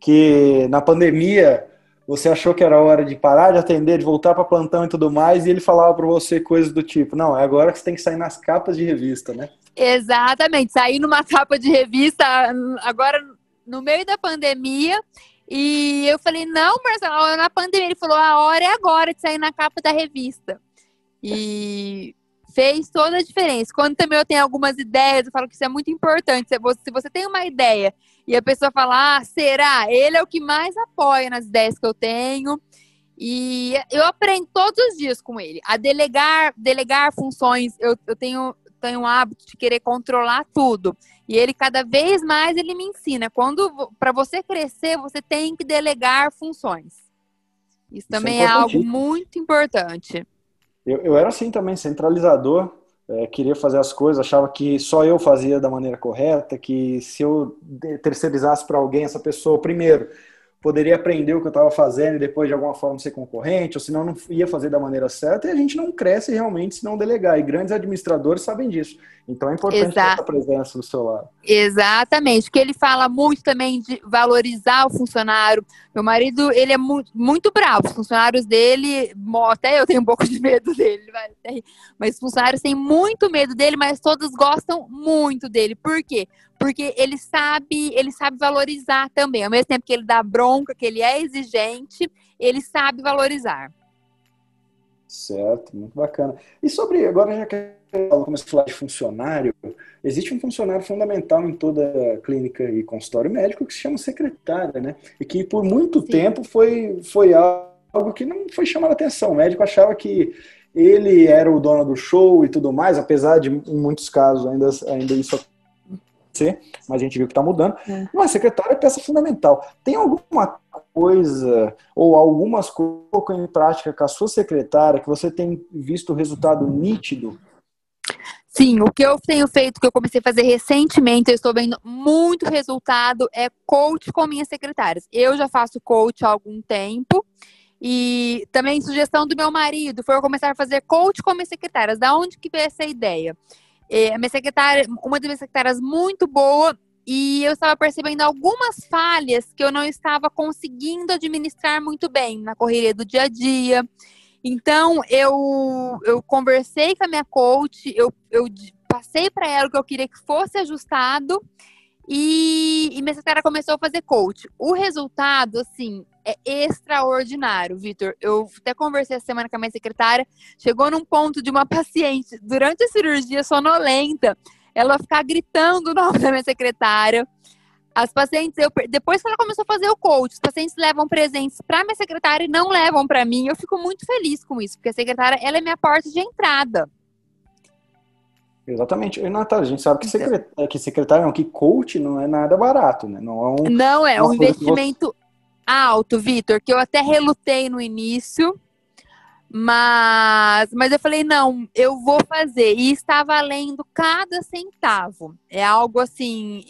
que na pandemia você achou que era hora de parar de atender, de voltar para plantão e tudo mais, e ele falava para você coisas do tipo: não, é agora que você tem que sair nas capas de revista, né? Exatamente, sair numa capa de revista agora no meio da pandemia. E eu falei, não, Marcelo, na pandemia. Ele falou, a hora é agora de sair na capa da revista. E fez toda a diferença. Quando também eu tenho algumas ideias, eu falo que isso é muito importante. Se você, se você tem uma ideia e a pessoa fala, ah, será? Ele é o que mais apoia nas ideias que eu tenho. E eu aprendo todos os dias com ele. A delegar, delegar funções, eu, eu tenho, tenho um hábito de querer controlar tudo. E ele cada vez mais ele me ensina. Quando para você crescer, você tem que delegar funções. Isso também Isso é, é, algo muito importante. Eu, eu era assim também, centralizador. É, queria fazer as coisas, achava que só eu fazia da maneira correta, que se eu terceirizasse para alguém, essa pessoa, primeiro, poderia aprender o que eu estava fazendo e depois de alguma forma ser concorrente, ou senão não ia fazer da maneira certa, e a gente não cresce realmente se não delegar. E grandes administradores sabem disso. Então é importante ter essa presença do seu lado. Exatamente, porque ele fala muito também de valorizar o funcionário. Meu marido, ele é muito, muito bravo. Os funcionários dele, até eu tenho um pouco de medo dele, mas os funcionários têm muito medo dele, mas todos gostam muito dele. Por quê? Porque ele sabe, ele sabe valorizar também. Ao mesmo tempo que ele dá bronca, que ele é exigente, ele sabe valorizar. Certo, muito bacana. E sobre, agora já que começou a falar de funcionário, existe um funcionário fundamental em toda clínica e consultório médico que se chama secretária, né? E que por muito Sim. tempo foi, foi algo que não foi chamado a atenção. O médico achava que ele era o dono do show e tudo mais, apesar de em muitos casos ainda, ainda isso acontecer, mas a gente viu que está mudando. É. Mas secretária é peça fundamental. Tem alguma coisa ou algumas coisas em prática com a sua secretária que você tem visto resultado nítido Sim, o que eu tenho feito, que eu comecei a fazer recentemente, eu estou vendo muito resultado, é coach com minhas secretárias. Eu já faço coach há algum tempo. E também sugestão do meu marido foi eu começar a fazer coach com minhas secretárias. Da onde que veio essa ideia? É, minha secretária, uma das minhas secretárias muito boa, e eu estava percebendo algumas falhas que eu não estava conseguindo administrar muito bem na correria do dia a dia. Então, eu, eu conversei com a minha coach, eu, eu passei para ela o que eu queria que fosse ajustado e, e minha secretária começou a fazer coach. O resultado, assim, é extraordinário, Vitor. Eu até conversei essa semana com a minha secretária. Chegou num ponto de uma paciente, durante a cirurgia sonolenta, ela ficar gritando o nome da minha secretária. As pacientes, eu, depois que ela começou a fazer o coach, os pacientes levam presentes para minha secretária e não levam para mim. Eu fico muito feliz com isso, porque a secretária ela é minha porta de entrada. Exatamente. E, Natália, a gente sabe que secretária, que secretária não, que coach não é nada barato, né? Não é um, não é um investimento você... alto, Vitor, que eu até relutei no início, mas, mas eu falei, não, eu vou fazer. E está valendo cada centavo. É algo assim,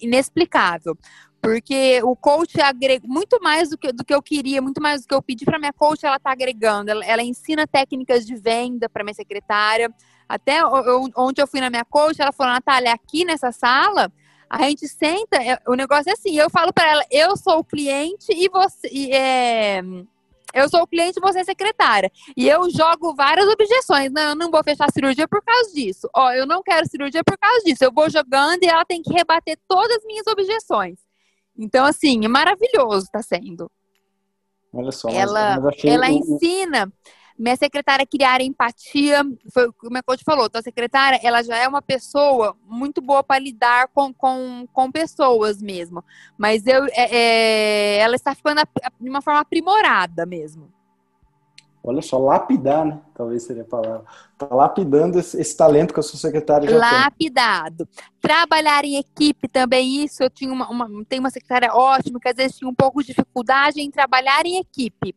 inexplicável. Porque o coach agrega muito mais do que, do que eu queria, muito mais do que eu pedi para minha coach, ela está agregando. Ela, ela, ensina técnicas de venda para minha secretária. Até eu, onde eu fui na minha coach, ela falou, Natália, aqui nessa sala, a gente senta, é, o negócio é assim, eu falo para ela, eu sou o cliente e você. E, é, eu sou o cliente e você é secretária. E eu jogo várias objeções. Não, eu não vou fechar cirurgia por causa disso. Ó, eu não quero cirurgia por causa disso. Eu vou jogando e ela tem que rebater todas as minhas objeções. Então, assim, é maravilhoso tá sendo. Olha só. Ela, ela ensina minha secretária criar empatia, foi o que o meu coach falou. Então, a secretária, ela já é uma pessoa muito boa para lidar com, com, com pessoas mesmo. Mas eu, é, é, ela está ficando de uma forma aprimorada mesmo. Olha só, lapidar, né? Talvez seria a palavra. Está lapidando esse, esse, talento que a sua secretária já Lapidado. Tem. Trabalhar em equipe também, isso eu tinha uma, uma, tenho uma secretária ótima, que às vezes tinha um pouco de dificuldade em trabalhar em equipe.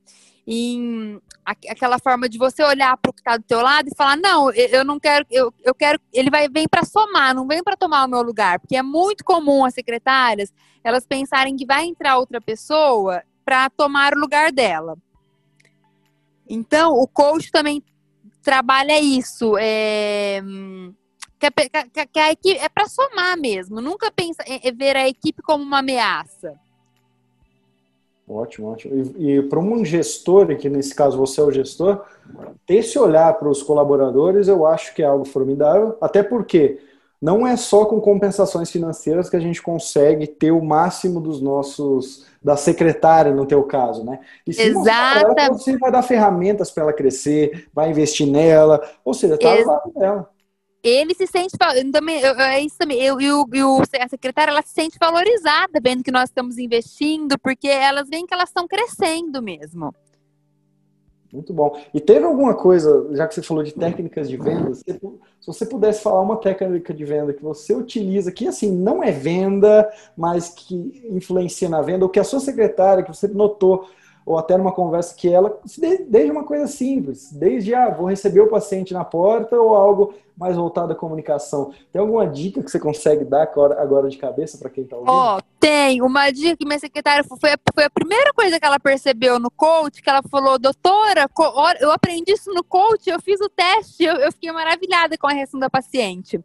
Em aquela forma de você olhar para o que está do teu lado e falar, não, eu não quero, eu, eu quero, ele vai vem para somar, não vem para tomar o meu lugar, porque é muito comum as secretárias elas pensarem que vai entrar outra pessoa para tomar o lugar dela. Então, o coach também trabalha isso, é, que, que, que a equipe é para somar mesmo, nunca pensa é, é ver a equipe como uma ameaça. Ótimo, ótimo. E, e para um gestor, que nesse caso você é o gestor, ter esse olhar para os colaboradores, eu acho que é algo formidável, até porque não é só com compensações financeiras que a gente consegue ter o máximo dos nossos da secretária no teu caso, né? E se Exato. você vai dar ferramentas para ela crescer, vai investir nela, ou seja, tá Ex lado dela ele se sente também é isso também eu e o, a secretária ela se sente valorizada vendo que nós estamos investindo porque elas veem que elas estão crescendo mesmo. Muito bom. E teve alguma coisa já que você falou de técnicas de venda se você pudesse falar uma técnica de venda que você utiliza que assim não é venda mas que influencia na venda ou que a sua secretária que você notou ou até numa conversa que ela, desde uma coisa simples, desde, ah, vou receber o paciente na porta ou algo mais voltado à comunicação. Tem alguma dica que você consegue dar agora de cabeça para quem está ouvindo? Ó, oh, tem. Uma dica que minha secretária foi, foi a primeira coisa que ela percebeu no coach, que ela falou, doutora, eu aprendi isso no coach, eu fiz o teste, eu, eu fiquei maravilhada com a reação da paciente.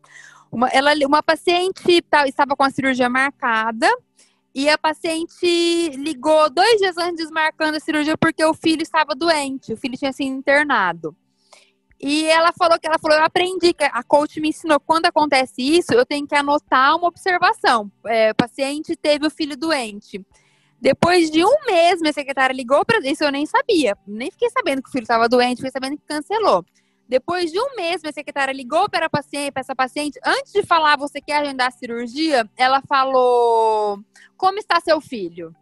Uma, ela, uma paciente tá, estava com a cirurgia marcada, e a paciente ligou dois dias antes marcando a cirurgia porque o filho estava doente, o filho tinha sido internado. E ela falou que ela falou, eu aprendi, a coach me ensinou, quando acontece isso, eu tenho que anotar uma observação. É, o paciente teve o filho doente. Depois de um mês, minha secretária ligou para isso, eu nem sabia, nem fiquei sabendo que o filho estava doente, fiquei sabendo que cancelou. Depois de um mês, minha secretária ligou para paciente, para essa paciente. Antes de falar, você quer agendar a cirurgia? Ela falou: Como está seu filho?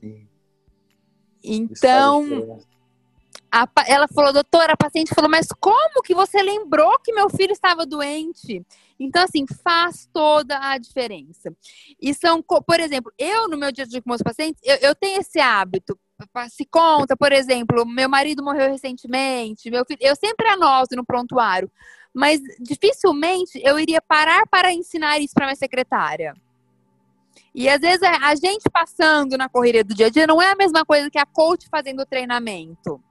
Sim. Então, a, ela falou, doutora, a paciente falou, mas como que você lembrou que meu filho estava doente? Então, assim, faz toda a diferença. E são, por exemplo, eu no meu dia a dia com meus pacientes, eu, eu tenho esse hábito se conta, por exemplo, meu marido morreu recentemente, meu filho, eu sempre anoto no prontuário, mas dificilmente eu iria parar para ensinar isso para minha secretária. E às vezes a gente passando na correria do dia a dia não é a mesma coisa que a coach fazendo o treinamento.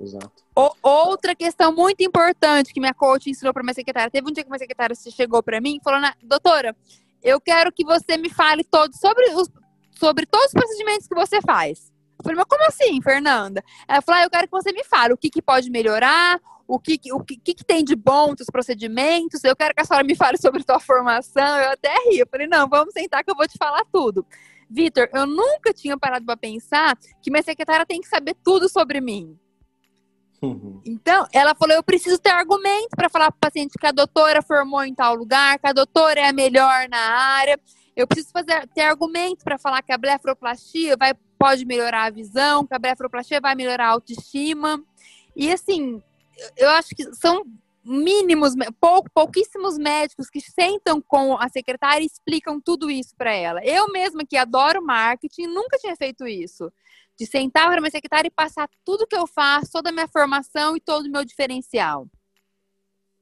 Exato. O, outra questão muito importante que minha coach ensinou para minha secretária. Teve um dia que minha secretária chegou para mim e falou: Doutora, eu quero que você me fale todo sobre os, sobre todos os procedimentos que você faz. Eu falei, mas como assim, Fernanda? Ela falou, ah, eu quero que você me fale o que, que pode melhorar, o que, o que, que, tem de bom dos procedimentos, eu quero que a senhora me fale sobre sua formação. Eu até ri, eu falei, não, vamos sentar que eu vou te falar tudo. Vitor, eu nunca tinha parado para pensar que minha secretária tem que saber tudo sobre mim. Uhum. Então, ela falou: eu preciso ter argumentos para falar para o paciente que a doutora formou em tal lugar, que a doutora é a melhor na área. Eu preciso fazer, ter argumentos para falar que a blefaroplastia vai, pode melhorar a visão, que a blefaroplastia vai melhorar a autoestima. E assim, eu acho que são mínimos, pou, pouquíssimos médicos que sentam com a secretária e explicam tudo isso para ela. Eu mesma que adoro marketing, nunca tinha feito isso. De sentar para minha secretária e passar tudo que eu faço, toda a minha formação e todo o meu diferencial.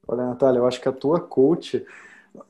Olha, Natália, eu acho que a tua coach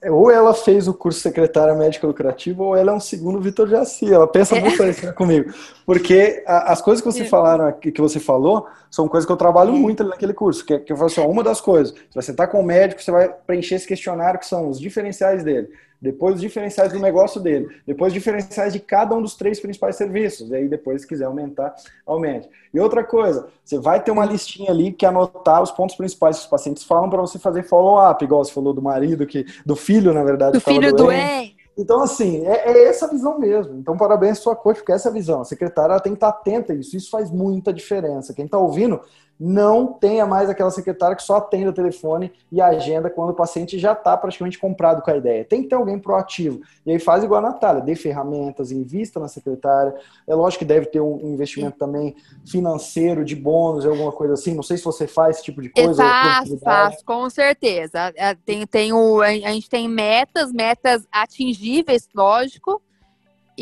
ou ela fez o curso secretária médica lucrativa, ou ela é um segundo Vitor Jaci. Ela pensa é. muito isso comigo. Porque a, as coisas que você é. falaram aqui, que você falou, são coisas que eu trabalho é. muito naquele curso. Que, que eu falo assim, ó, uma das coisas, você vai sentar com o médico, você vai preencher esse questionário que são os diferenciais dele depois os diferenciais do negócio dele, depois os diferenciais de cada um dos três principais serviços, e aí depois, se quiser aumentar, aumente. E outra coisa, você vai ter uma listinha ali que anotar os pontos principais que os pacientes falam para você fazer follow-up, igual você falou do marido, que do filho, na verdade. Do filho doente. Então, assim, é, é, essa visão mesmo. Então, parabéns à sua coach, porque essa é visão. A secretária tem que estar atenta a isso. Isso faz muita diferença. Quem está ouvindo, não tenha mais aquela secretária que só atende o telefone e agenda quando o paciente já está praticamente comprado com a ideia. Tem que ter alguém proativo. E aí faz igual a Natália, dê ferramentas, invista na secretária. É lógico que deve ter um investimento também financeiro, de bônus, alguma coisa assim. Não sei se você faz esse tipo de coisa. Faço, faço, com certeza. É, tem, tem o, a gente tem metas, metas atingíveis, lógico.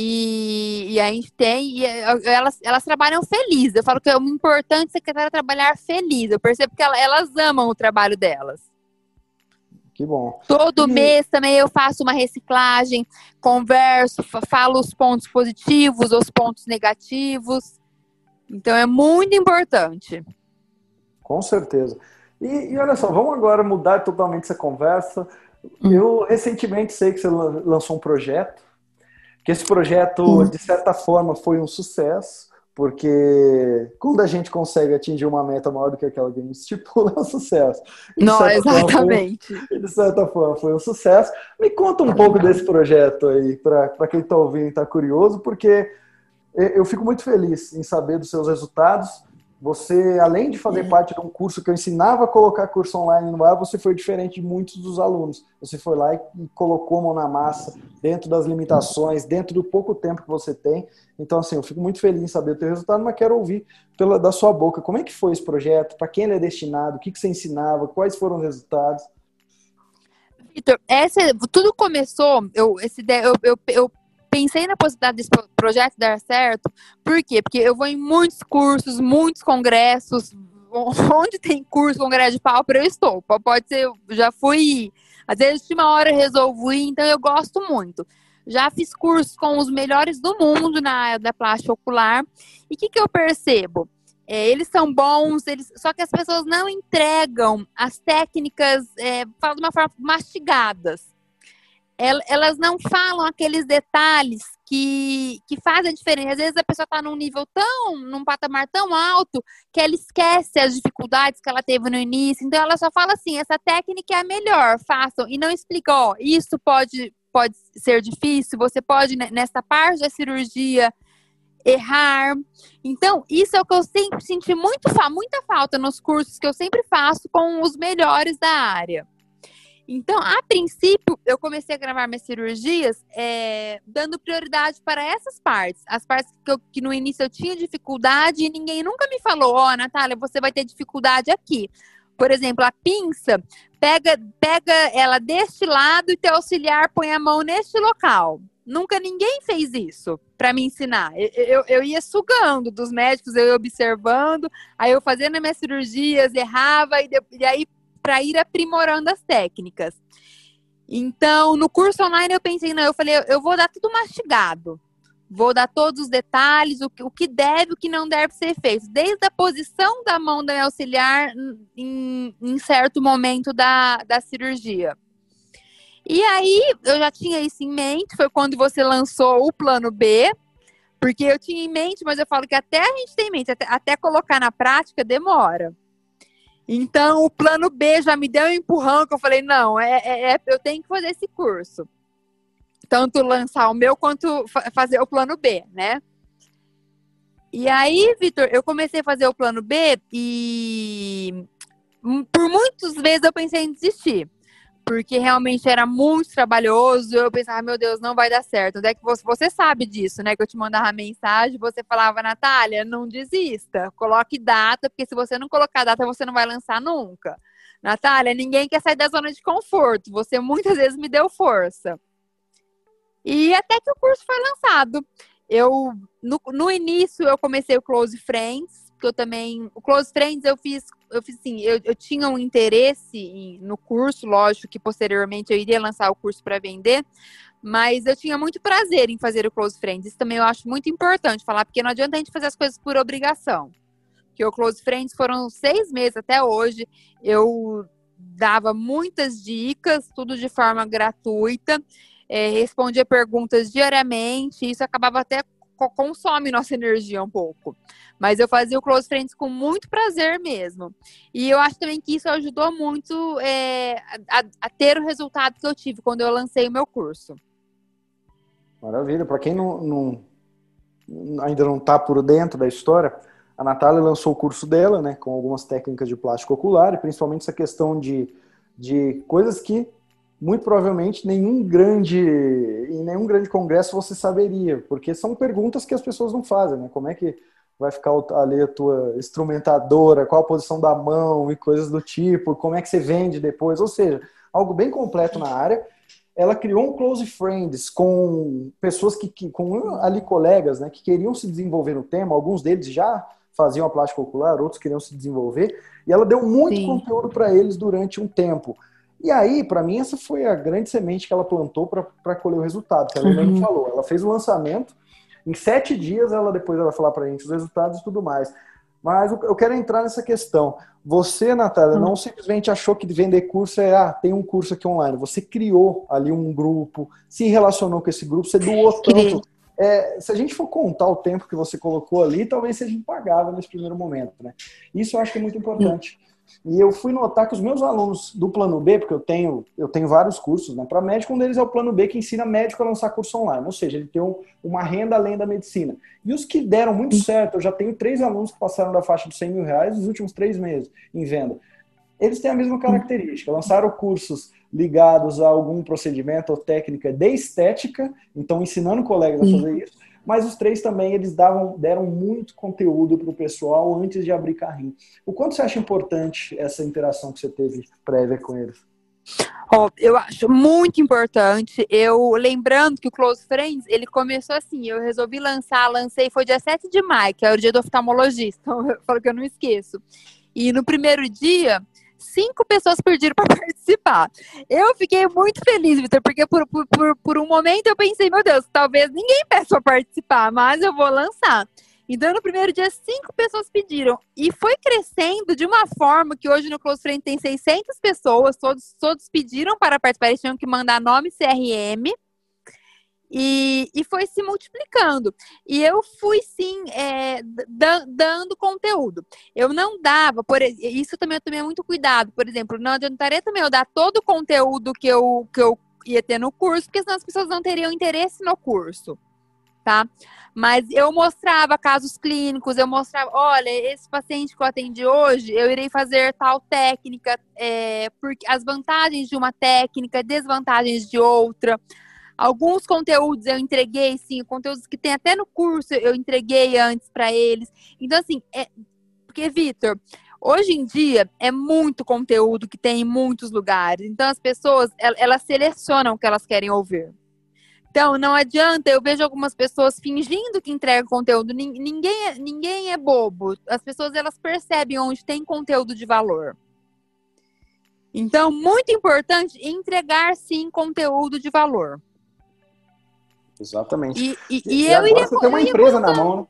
E, e, a gente tem, e é, elas, elas trabalham felizes. Eu falo que é o importante secretária trabalhar feliz. Eu percebo que elas amam o trabalho delas. Que bom. Todo e... mês também eu faço uma reciclagem, converso, falo os pontos positivos, os pontos negativos. Então é muito importante. Com certeza. E, e olha só, vamos agora mudar totalmente essa conversa. Hum. Eu recentemente sei que você lançou um projeto, que esse projeto, hum. de certa forma, foi um sucesso porque quando a gente consegue atingir uma meta maior do que aquela que a gente estipula, é um sucesso. Não, exatamente. Foi, de certa forma, foi um sucesso. Me conta um pouco desse projeto aí, para quem está ouvindo e está curioso, porque eu fico muito feliz em saber dos seus resultados você, além de fazer uhum. parte de um curso que eu ensinava a colocar curso online no ar, você foi diferente de muitos dos alunos. Você foi lá e colocou a mão na massa, dentro das limitações, dentro do pouco tempo que você tem. Então, assim, eu fico muito feliz em saber o teu resultado, mas quero ouvir pela, da sua boca. Como é que foi esse projeto? Para quem ele é destinado? O que, que você ensinava? Quais foram os resultados? Vitor, tudo começou, eu, esse, eu, eu, eu pensei na possibilidade desse projeto dar certo. Por quê? Porque eu vou em muitos cursos, muitos congressos. Onde tem curso, congresso de pálpebra, eu estou. Pode ser, já fui. Às vezes, de uma hora eu resolvo ir, então eu gosto muito. Já fiz cursos com os melhores do mundo na área da plástica ocular. E o que, que eu percebo? É, eles são bons, eles, só que as pessoas não entregam as técnicas, é, falo de uma forma mastigadas elas não falam aqueles detalhes que, que fazem a diferença. Às vezes a pessoa está num nível tão, num patamar tão alto, que ela esquece as dificuldades que ela teve no início. Então ela só fala assim: essa técnica é a melhor, façam. E não explica, ó, isso pode, pode ser difícil, você pode, nessa parte da cirurgia, errar. Então, isso é o que eu sempre senti muito, muita falta nos cursos que eu sempre faço com os melhores da área. Então, a princípio, eu comecei a gravar minhas cirurgias é, dando prioridade para essas partes. As partes que, eu, que, no início eu tinha dificuldade e ninguém nunca me falou: Ó, oh, Natália, você vai ter dificuldade aqui. Por exemplo, a pinça, pega, pega ela deste lado e teu auxiliar põe a mão neste local. Nunca ninguém fez isso para me ensinar. Eu, eu, eu, ia sugando dos médicos, eu ia observando, aí eu fazendo minhas cirurgias, errava, e, e aí para ir aprimorando as técnicas. Então, no curso online eu pensei, não, eu falei, eu vou dar tudo mastigado. Vou dar todos os detalhes, o que, deve, o que não deve ser feito, desde a posição da mão da auxiliar em, em certo momento da, da cirurgia. E aí, eu já tinha isso em mente, foi quando você lançou o plano B, porque eu tinha em mente, mas eu falo que até a gente tem em mente, até, até colocar na prática demora. Então, o plano B já me deu um empurrão que eu falei, não, é, é, é eu tenho que fazer esse curso. Tanto lançar o meu quanto fazer o plano B, né? E aí, Vitor, eu comecei a fazer o plano B e por muitas vezes eu pensei em desistir porque realmente era muito trabalhoso. Eu pensava, meu Deus, não vai dar certo. Onde é que você, você sabe disso, né? Que eu te mandava mensagem, você falava, Natália, não desista, coloque data, porque se você não colocar data, você não vai lançar nunca. Natália, ninguém quer sair da zona de conforto. Você muitas vezes me deu força. E até que o curso foi lançado. Eu, no, no início, eu comecei o Close Friends, que eu também. O Close Friends eu fiz, eu fiz assim, eu, eu tinha um interesse em, no curso, lógico que posteriormente eu iria lançar o curso para vender, mas eu tinha muito prazer em fazer o Close Friends. Isso também eu acho muito importante falar, porque não adianta a gente fazer as coisas por obrigação. Que o Close Friends foram seis meses até hoje. Eu dava muitas dicas, tudo de forma gratuita. É, respondia perguntas diariamente, isso acabava até consome nossa energia um pouco. Mas eu fazia o Close Friends com muito prazer mesmo. E eu acho também que isso ajudou muito é, a, a, ter o resultado que eu tive quando eu lancei o meu curso. Maravilha. Para quem não, não, ainda não está por dentro da história, a Natália lançou o curso dela, né, com algumas técnicas de plástico ocular, e principalmente essa questão de, de coisas que muito provavelmente nenhum grande em nenhum grande congresso você saberia, porque são perguntas que as pessoas não fazem, né? Como é que vai ficar ali a tua instrumentadora, qual a posição da mão e coisas do tipo, como é que você vende depois, ou seja, algo bem completo na área. ela criou um close friends com pessoas que, que com ali colegas, né, que queriam se desenvolver no tema. Alguns deles já faziam a plástica ocular, outros queriam se desenvolver. E ela deu muito Sim. conteúdo para eles durante um tempo. E aí, para mim, essa foi a grande semente que ela plantou para colher o resultado, que ela uhum. falou. Ela fez o lançamento, em sete dias ela depois vai falar para a gente os resultados e tudo mais. Mas eu quero entrar nessa questão. Você, Natália, hum. não simplesmente achou que vender curso é, ah, tem um curso aqui online. Você criou ali um grupo, se relacionou com esse grupo, você doou tanto. É, se a gente for contar o tempo que você colocou ali, talvez seja impagável nesse primeiro momento, né? Isso eu acho que é muito importante. Hum. E eu fui notar que os meus alunos do plano B, porque eu tenho, eu tenho vários cursos né, para médico, um deles é o plano B que ensina médico a lançar curso online, ou seja, ele tem um, uma renda além da medicina. E os que deram muito certo, eu já tenho três alunos que passaram da faixa dos 100 mil reais nos últimos três meses em venda. Eles têm a mesma característica, lançaram cursos ligados a algum procedimento ou técnica de estética, então ensinando colegas a fazer isso, mas os três também eles davam, deram muito conteúdo para o pessoal antes de abrir carrinho. O quanto você acha importante essa interação que você teve prévia com eles? Oh, eu acho muito importante. Eu lembrando que o Close Friends, ele começou assim, eu resolvi lançar, lancei foi dia 7 de maio, que é o dia do oftalmologista. Então eu falo que eu não esqueço. E no primeiro dia, cinco pessoas pediram para participar. Eu fiquei muito feliz, Vitor, porque por, por, por, um momento eu pensei, meu Deus, talvez ninguém peça para participar, mas eu vou lançar. Então, no primeiro dia, cinco pessoas pediram. E foi crescendo de uma forma que hoje no Close Friend tem 600 pessoas, todos, todos pediram para participar, eles tinham que mandar nome CRM e, e foi se multiplicando. E eu fui, sim, é, dando conteúdo. Eu não dava, por isso também eu tomei muito cuidado. Por exemplo, não adiantaria também eu dar todo o conteúdo que eu, que eu ia ter no curso, porque senão as pessoas não teriam interesse no curso. Tá? Mas eu mostrava casos clínicos, eu mostrava, olha, esse paciente que eu atendi hoje, eu irei fazer tal técnica, é, porque as vantagens de uma técnica, desvantagens de outra. Alguns conteúdos eu entreguei, sim, conteúdos que tem até no curso eu entreguei antes para eles. Então, assim, é... porque, Vitor, hoje em dia é muito conteúdo que tem em muitos lugares. Então, as pessoas, elas selecionam o que elas querem ouvir. Então, não adianta, eu vejo algumas pessoas fingindo que entregam conteúdo. Ninguém é, ninguém é bobo. As pessoas, elas percebem onde tem conteúdo de valor. Então, muito importante entregar, sim, conteúdo de valor. Exatamente. E, e, e, e agora você tem uma empresa na mão, né?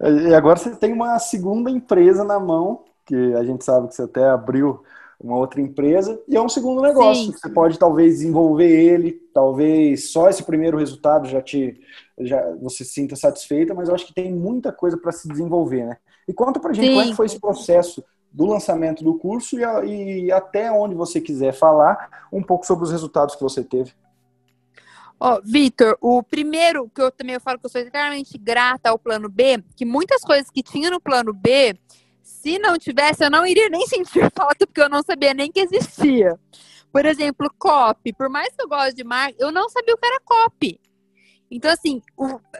E agora você tem uma segunda empresa na mão, que a gente sabe que você até abriu uma outra empresa, e é um segundo negócio. Sim. Você pode talvez desenvolver ele, talvez só esse primeiro resultado já te já você se sinta satisfeita, mas eu acho que tem muita coisa para se desenvolver, né? E conta pra gente Sim. como é que foi esse processo do lançamento do curso e, e até onde você quiser falar um pouco sobre os resultados que você teve. Ó, oh, Vitor, o primeiro que eu também eu falo que eu sou eternamente grata ao plano B, que muitas coisas que tinha no plano B, se não tivesse, eu não iria nem sentir falta, porque eu não sabia nem que existia. Por exemplo, copy. Por mais que eu goste de marketing, eu não sabia o que era copy. Então, assim,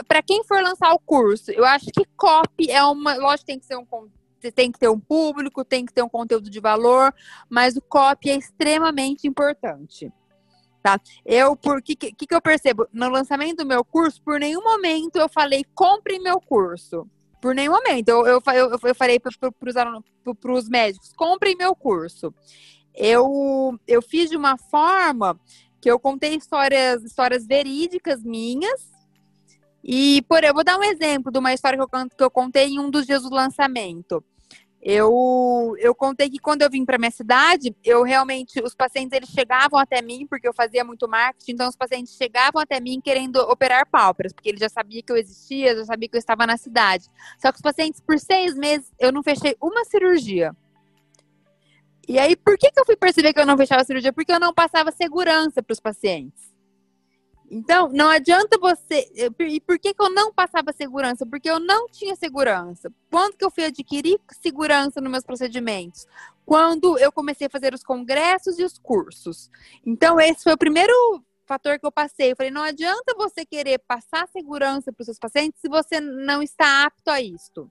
para quem for lançar o curso, eu acho que copy é uma. Lógico, tem que ser um tem que ter um público, tem que ter um conteúdo de valor, mas o copy é extremamente importante tá? Eu, por que, que, que eu percebo? No lançamento do meu curso, por nenhum momento eu falei, compre meu curso. Por nenhum momento. Eu, eu, eu, eu falei para os médicos, comprem meu curso. Eu, eu fiz de uma forma que eu contei histórias, histórias verídicas minhas. E, por eu vou dar um exemplo de uma história que eu, que eu contei em um dos dias do lançamento. Eu, eu contei que quando eu vim para minha cidade, eu realmente, os pacientes eles chegavam até mim, porque eu fazia muito marketing, então os pacientes chegavam até mim querendo operar pálpebras, porque ele já sabia que eu existia, já sabia que eu estava na cidade. Só que os pacientes, por seis meses, eu não fechei uma cirurgia. E aí, por que, que eu fui perceber que eu não fechava cirurgia? Porque eu não passava segurança para os pacientes. Então, não adianta você. E por que, que eu não passava segurança? Porque eu não tinha segurança. Quando que eu fui adquirir segurança nos meus procedimentos? Quando eu comecei a fazer os congressos e os cursos. Então, esse foi o primeiro fator que eu passei. Eu falei, não adianta você querer passar segurança para os seus pacientes se você não está apto a isto.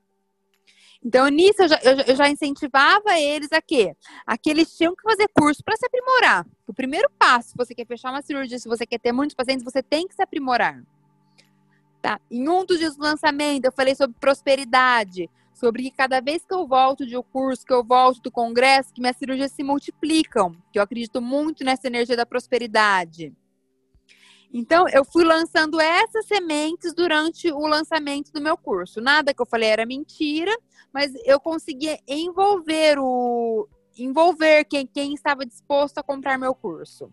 Então, nisso, eu já, eu já, incentivava eles a quê? A que eles tinham que fazer curso para se aprimorar. O primeiro passo, se você quer fechar uma cirurgia, se você quer ter muitos pacientes, você tem que se aprimorar. Tá? Em um dos dias do lançamento, eu falei sobre prosperidade, sobre que cada vez que eu volto de um curso, que eu volto do congresso, que minhas cirurgias se multiplicam, que eu acredito muito nessa energia da prosperidade. Então, eu fui lançando essas sementes durante o lançamento do meu curso. Nada que eu falei era mentira, mas eu conseguia envolver o envolver quem, quem estava disposto a comprar meu curso.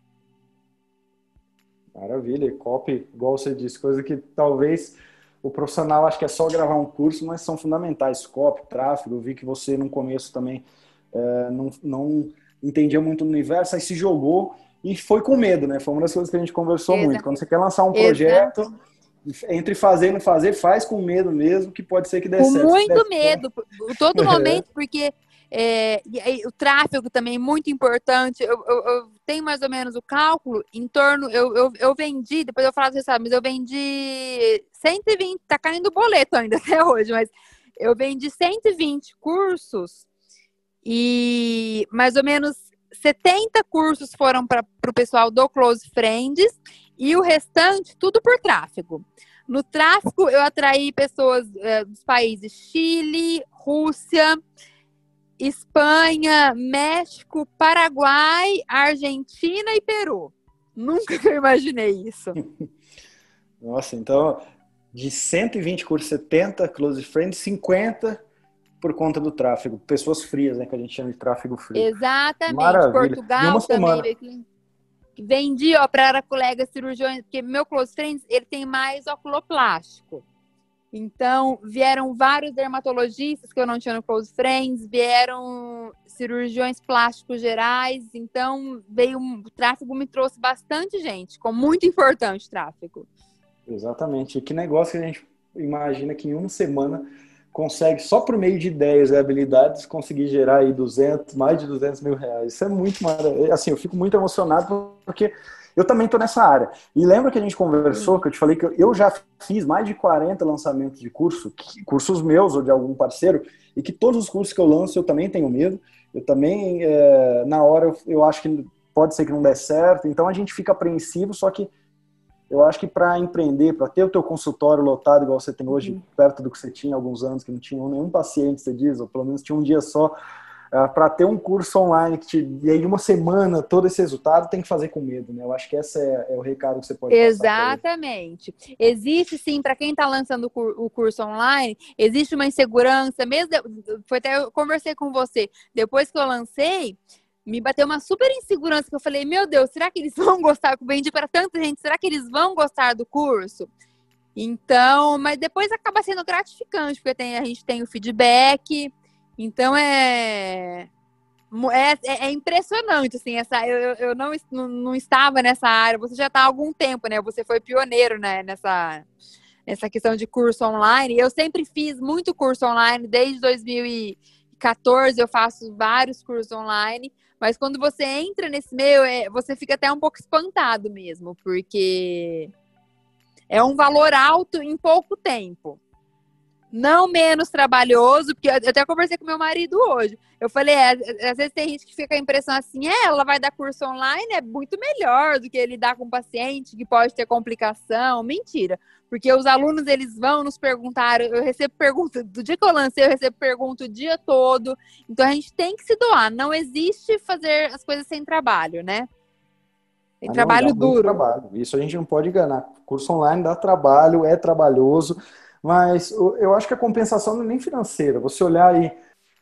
Maravilha, copy, igual você disse, coisa que talvez o profissional acho que é só gravar um curso, mas são fundamentais. Copy, tráfego, eu vi que você no começo também é, não, não entendia muito o universo, aí se jogou e foi com medo, né? Foi uma das coisas que a gente conversou Exato. muito. Quando você quer lançar um projeto, Exato. entre fazer e não fazer, faz com medo mesmo, que pode ser que dê com certo. Com muito medo, todo momento, porque é, o tráfego também é muito importante. Eu, eu, eu, tenho mais ou menos o cálculo em torno. Eu, eu, eu vendi, depois eu falo assim, sabe, mas eu vendi 120, tá caindo boleto ainda até hoje, mas eu vendi 120 cursos e mais ou menos 70 cursos foram para o pessoal do Close Friends e o restante tudo por tráfego. No tráfego, eu atraí pessoas é, dos países Chile, Rússia, Espanha, México, Paraguai, Argentina e Peru. Nunca eu imaginei isso. Nossa, então de 120 cursos, 70 close friends, 50 por conta do tráfego. Pessoas frias, né? Que a gente chama de tráfego frio. Exatamente. Maravilha. Portugal também. Vendi, ó, para colegas cirurgiões, porque meu close friends, ele tem mais oculoplástico. Então, vieram vários dermatologistas que eu não tinha no close friends, vieram cirurgiões plásticos gerais, então veio o tráfego me trouxe bastante gente, com muito importante tráfego. Exatamente. E que negócio que a gente imagina que em uma semana consegue, só por meio de ideias e habilidades, conseguir gerar aí 200, mais de 200 mil reais. Isso é muito maravilhoso. Assim, eu fico muito emocionado porque eu também estou nessa área. E lembra que a gente conversou, que eu te falei que eu já fiz mais de 40 lançamentos de curso, cursos meus ou de algum parceiro, e que todos os cursos que eu lanço eu também tenho medo. Eu também, é, na hora, eu, eu acho que pode ser que não dê certo. Então a gente fica apreensivo, só que eu acho que para empreender, para ter o teu consultório lotado igual você tem hoje, uhum. perto do que você tinha há alguns anos, que não tinha nenhum paciente, você diz, ou pelo menos tinha um dia só, uh, ah, para ter um curso online que te, e aí uma semana todo esse resultado tem que fazer com medo, né? Eu acho que esse é, é o recado que você pode Exatamente. Existe sim, para quem está lançando o curso online, existe uma insegurança, mesmo, foi até eu conversei com você, depois que eu lancei, me bateu uma super insegurança que eu falei, meu Deus, será que eles vão gostar? Eu vendi para tanta gente, será que eles vão gostar do curso? Então, mas depois acaba sendo gratificante, porque tem, a gente tem o feedback. Então é é, é, é impressionante, assim, essa, eu, eu não, não estava nessa área, você já está há algum tempo, né? Você foi pioneiro né, nessa, nessa questão de curso online. Eu sempre fiz muito curso online, desde 2014 eu faço vários cursos online, mas quando você entra nesse meio, é, você fica até um pouco espantado mesmo, porque é um valor alto em pouco tempo. Não menos trabalhoso, porque eu até conversei com meu marido hoje. Eu falei, é, às vezes tem gente que fica a impressão assim, é, ela vai dar curso online, é muito melhor do que lidar com um paciente que pode ter complicação. Mentira. Porque os alunos, eles vão nos perguntar, eu recebo perguntas, do dia que eu lancei, eu recebo pergunta o dia todo. Então a gente tem que se doar. Não existe fazer as coisas sem trabalho, né? Tem ah, trabalho duro. Trabalho. Isso a gente não pode enganar. Curso online dá trabalho, é trabalhoso, mas eu acho que a compensação não é nem financeira. Você olhar aí,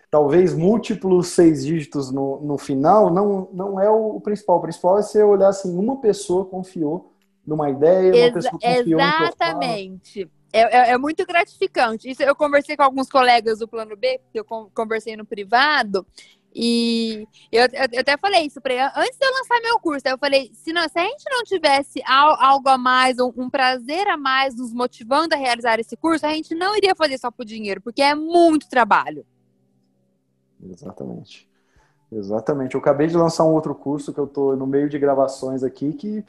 talvez múltiplos seis dígitos no, no final, não, não é o principal. O principal é você olhar assim, uma pessoa confiou numa ideia, uma pessoa confiou Exatamente. É, é, é, muito gratificante. Isso eu conversei com alguns colegas do Plano B, que eu conversei no privado, e eu, eu até falei isso para ele antes de eu lançar meu curso. Eu falei: se, não, se a gente não tivesse algo a mais, um, um prazer a mais nos motivando a realizar esse curso, a gente não iria fazer só por dinheiro, porque é muito trabalho. Exatamente. Exatamente. Eu acabei de lançar um outro curso que eu estou no meio de gravações aqui que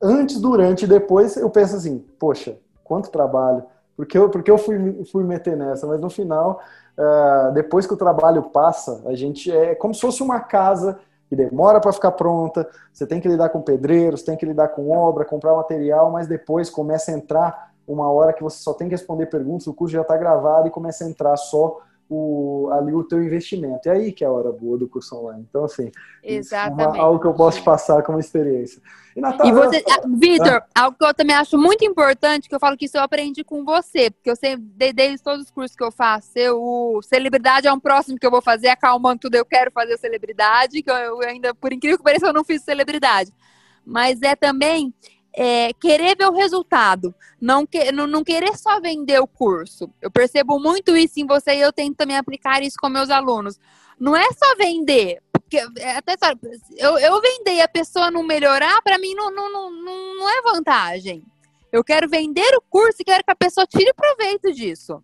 antes, durante e depois, eu penso assim, poxa, quanto trabalho, porque eu, porque eu fui, fui meter nessa, mas no final, uh, depois que o trabalho passa, a gente é como se fosse uma casa que demora para ficar pronta, você tem que lidar com pedreiros, tem que lidar com obra, comprar material, mas depois começa a entrar uma hora que você só tem que responder perguntas, o curso já está gravado e começa a entrar só o, ali o teu investimento. É aí que é a hora boa do curso online. Então, assim, Exatamente. É algo que eu posso te passar como experiência. E, Natália, e você, ah, Vitor, algo que eu também acho muito importante, que eu falo que isso eu aprendi com você, porque eu sei, desde todos os cursos que eu faço, eu, o celebridade é um próximo que eu vou fazer, acalmando tudo, eu quero fazer celebridade, que eu, eu ainda, por incrível que pareça, eu não fiz celebridade. Mas é também é, querer ver o resultado, não, que, não, não, querer só vender o curso. Eu percebo muito isso em você e eu tento também aplicar isso com meus alunos. Não é só vender, porque é, até só, eu, eu vender e a pessoa não melhorar, para mim não, não, não, não é vantagem. Eu quero vender o curso e quero que a pessoa tire proveito disso.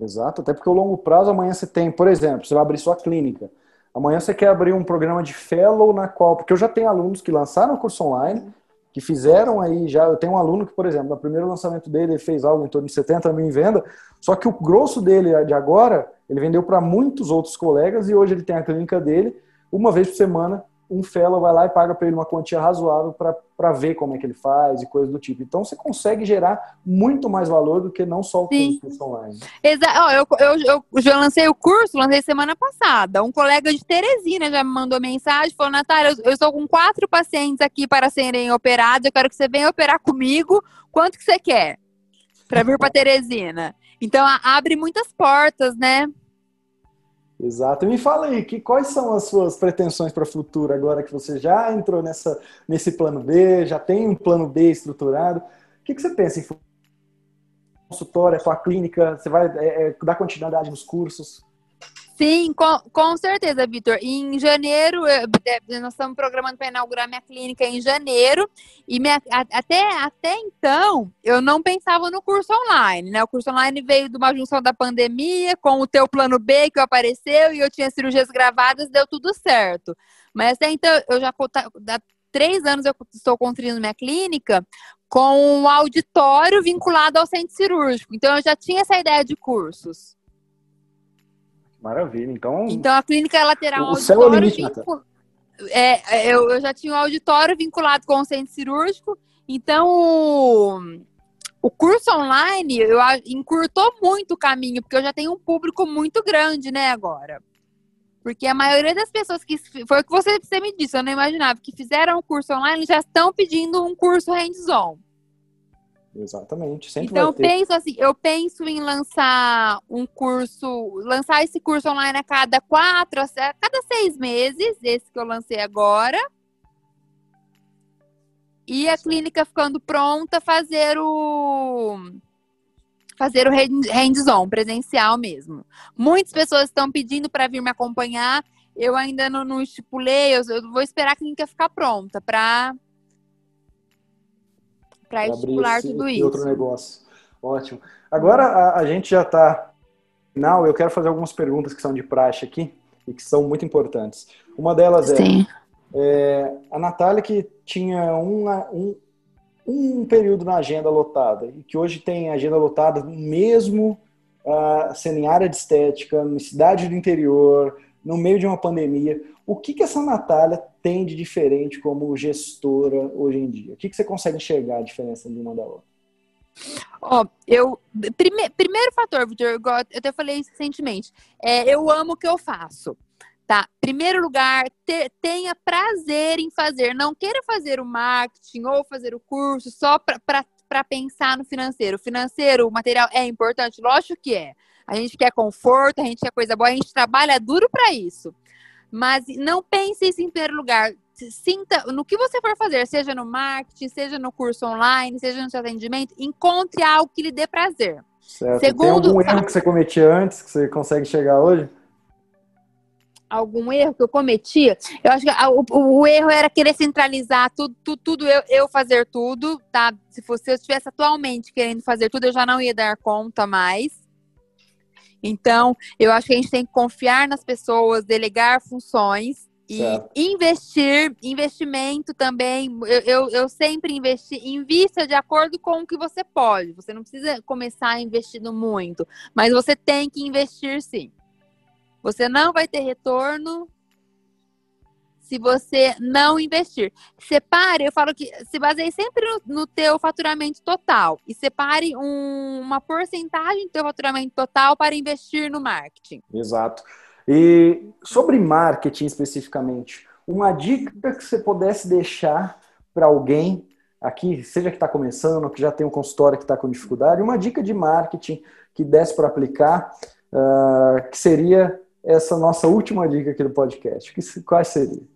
Exato, até porque o longo prazo amanhã você tem, por exemplo, você vai abrir sua clínica. Amanhã você quer abrir um programa de fellow na qual, porque eu já tenho alunos que lançaram o curso online, que fizeram aí já. Eu tenho um aluno que, por exemplo, no primeiro lançamento dele, ele fez algo em torno de 70 mil em venda, só que o grosso dele de agora, ele vendeu para muitos outros colegas e hoje ele tem a clínica dele, uma vez por semana, um fellow vai lá e paga para ele uma quantia razoável para ver como é que ele faz e coisas do tipo. Então você consegue gerar muito mais valor do que não só o Sim. curso online. Exato. Eu, eu, eu, já lancei o curso, lancei semana passada. Um colega de Teresina já me mandou mensagem, falou, Natália, eu, eu estou com quatro pacientes aqui para serem operados, eu quero que você venha operar comigo. Quanto que você quer? Para vir para Teresina. Então abre muitas portas, né? Exato. Me fala aí, que, quais são as suas pretensões para o futuro agora que você já entrou nessa, nesse plano B, já tem um plano B estruturado? O que, que você pensa em consultório, a sua clínica? Você vai é, é, dar continuidade nos cursos? Sim, com, com certeza, Vitor. Em janeiro, eu, nós estamos programando para inaugurar minha clínica em janeiro. E minha, até, até então, eu não pensava no curso online, né? O curso online veio de uma junção da pandemia com o teu plano B que apareceu e eu tinha cirurgias gravadas, deu tudo certo. Mas até então, eu já há três anos eu estou construindo minha clínica com um auditório vinculado ao centro cirúrgico. Então, eu já tinha essa ideia de cursos. Maravilha. Então, então a clínica lateral o céu é o limite, vincul... é, é, eu, eu já tinha um auditório vinculado com o centro cirúrgico. Então, o, o curso online eu encurtou muito o caminho, porque eu já tenho um público muito grande, né, agora. Porque a maioria das pessoas que. Foi o que você, você me disse, eu não imaginava, que fizeram o curso online já estão pedindo um curso hands-on. Exatamente. Sempre então eu penso assim, eu penso em lançar um curso, lançar esse curso online a cada quatro, a cada seis meses, esse que eu lancei agora. E a clínica ficando pronta, fazer o fazer o hands-on, presencial mesmo. Muitas pessoas estão pedindo para vir me acompanhar. Eu ainda não, não estipulei, eu, eu, vou esperar a clínica ficar pronta para para estimular esse, tudo isso. outro negócio. Ótimo. Agora a, a gente já está final. Eu quero fazer algumas perguntas que são de praxe aqui e que são muito importantes. Uma delas é, é a Natália que tinha uma, um, um período na agenda lotada e que hoje tem agenda lotada mesmo uh, sendo em área de estética, em cidade do interior, no meio de uma pandemia. O que, que essa Natália tem de diferente como gestora hoje em dia? O que, que você consegue enxergar a diferença de uma da outra? Ó, oh, eu. Prime, primeiro fator, Vitor, eu até falei isso recentemente. É, eu amo o que eu faço. Tá? Primeiro lugar, te, tenha prazer em fazer. Não queira fazer o marketing ou fazer o curso só para pensar no financeiro. O financeiro, o material é importante? Lógico que é. A gente quer conforto, a gente quer coisa boa, a gente trabalha duro para isso. Mas não pense isso em primeiro lugar. Sinta no que você for fazer, seja no marketing, seja no curso online, seja no seu atendimento, encontre algo que lhe dê prazer. Certo. Segundo, Tem algum erro que você cometia antes que você consegue chegar hoje? Algum erro que eu cometia? Eu acho que o, o erro era querer centralizar tudo, tudo, tudo eu, eu, fazer tudo, tá? Se fosse se eu estivesse atualmente querendo fazer tudo, eu já não ia dar conta mais. Então, eu acho que a gente tem que confiar nas pessoas, delegar funções E certo. investir, investimento também, eu, eu, eu, sempre investi, invista de acordo com o que você pode. Você não precisa começar investindo muito, mas você tem que investir sim. Você não vai ter retorno se você não investir. Separe, eu falo que se baseie sempre no, no teu faturamento total e separe um, uma porcentagem do teu faturamento total para investir no marketing. Exato. E sobre marketing especificamente, uma dica que você pudesse deixar para alguém aqui, seja que está começando, que já tem um consultório que está com dificuldade, uma dica de marketing que desse para aplicar, uh, que seria essa nossa última dica aqui do podcast. Que, quais seriam?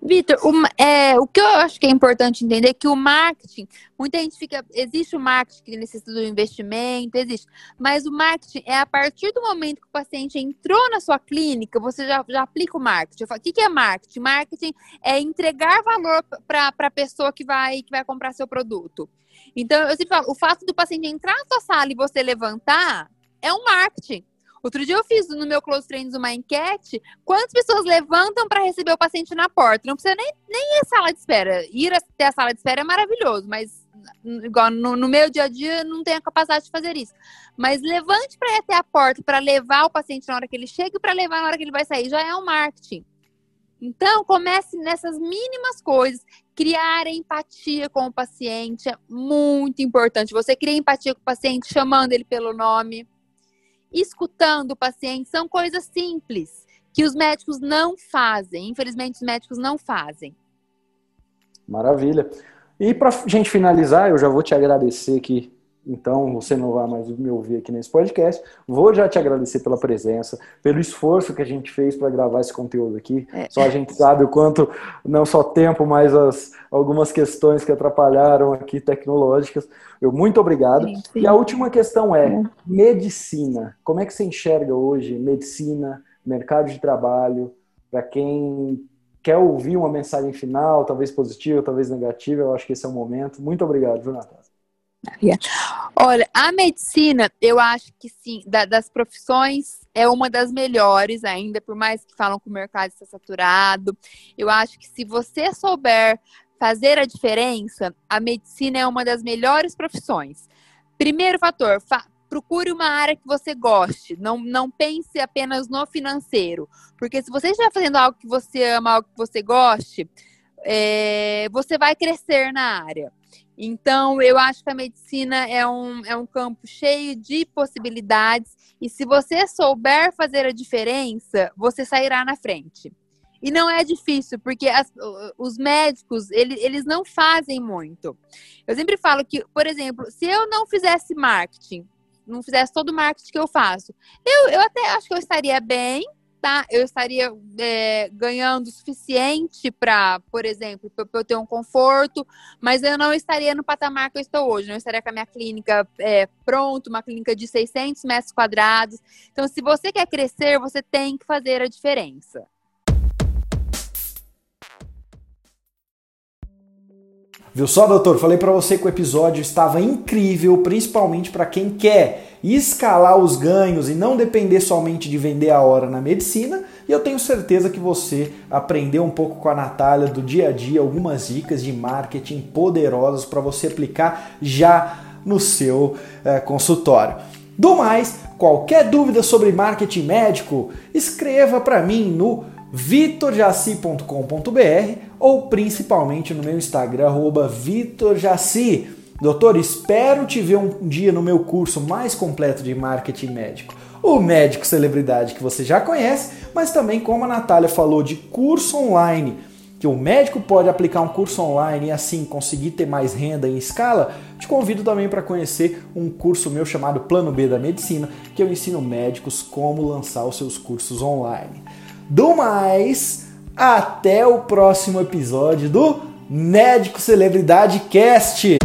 Vitor, é, o que eu acho que é importante entender é que o marketing, muita gente fica. Existe o marketing que necessita do investimento, existe. Mas o marketing é a partir do momento que o paciente entrou na sua clínica, você já, já aplica o marketing. Falo, o que, que é marketing? Marketing é entregar valor para a pessoa que vai, que vai comprar seu produto. Então, eu sempre falo, o fato do paciente entrar na sua sala e você levantar é um marketing. Outro dia eu fiz no meu Close Friends uma enquete. Quantas pessoas levantam para receber o paciente na porta? Não precisa nem, nem ir à sala de espera. Ir até a sala de espera é maravilhoso, mas igual no, no meu dia a dia não tenho a capacidade de fazer isso. Mas levante para ir até a porta para levar o paciente na hora que ele chega e para levar na hora que ele vai sair. Já é um marketing. Então, comece nessas mínimas coisas. Criar empatia com o paciente é muito importante. Você cria empatia com o paciente chamando ele pelo nome escutando o paciente, são coisas simples que os médicos não fazem. Infelizmente, os médicos não fazem. Maravilha. E para gente finalizar, eu já vou te agradecer aqui então você não vai mais me ouvir aqui nesse podcast. Vou já te agradecer pela presença, pelo esforço que a gente fez para gravar esse conteúdo aqui. É. Só a gente sabe o quanto, não só tempo, mas as, algumas questões que atrapalharam aqui tecnológicas. Eu muito obrigado. Sim, sim. E a última questão é medicina. Como é que você enxerga hoje medicina, mercado de trabalho, para quem quer ouvir uma mensagem final, talvez positiva, talvez negativa, eu acho que esse é o momento. Muito obrigado, Jonathan. Olha, a medicina, eu acho que sim, da, das profissões é uma das melhores ainda, por mais que falam que o mercado está saturado. Eu acho que se você souber fazer a diferença, a medicina é uma das melhores profissões. Primeiro fator, fa procure uma área que você goste. Não, não pense apenas no financeiro. Porque se você estiver fazendo algo que você ama, algo que você goste, é, você vai crescer na área. Então, eu acho que a medicina é um, é um campo cheio de possibilidades e se você souber fazer a diferença, você sairá na frente. E não é difícil, porque as, os médicos, eles, eles não fazem muito. Eu sempre falo que, por exemplo, se eu não fizesse marketing, não fizesse todo o marketing que eu faço, eu, eu até acho que eu estaria bem, tá, eu estaria é, ganhando o suficiente para, por exemplo, para eu ter um conforto, mas eu não estaria no patamar que eu estou hoje. Não estaria com a minha clínica é, pronta, uma clínica de 600 metros quadrados. Então, se você quer crescer, você tem que fazer a diferença. Viu só, doutor? Falei para você que o episódio estava incrível, principalmente para quem quer escalar os ganhos e não depender somente de vender a hora na medicina. E eu tenho certeza que você aprendeu um pouco com a Natália do dia a dia algumas dicas de marketing poderosas para você aplicar já no seu é, consultório. Do mais, qualquer dúvida sobre marketing médico, escreva para mim no vitorjaci.com.br ou principalmente no meu Instagram, vitorjaci. Doutor, espero te ver um dia no meu curso mais completo de marketing médico. O médico celebridade que você já conhece, mas também como a Natália falou de curso online, que o médico pode aplicar um curso online e assim conseguir ter mais renda em escala, te convido também para conhecer um curso meu chamado Plano B da Medicina, que eu ensino médicos como lançar os seus cursos online. Do mais, até o próximo episódio do Médico Celebridade Cast.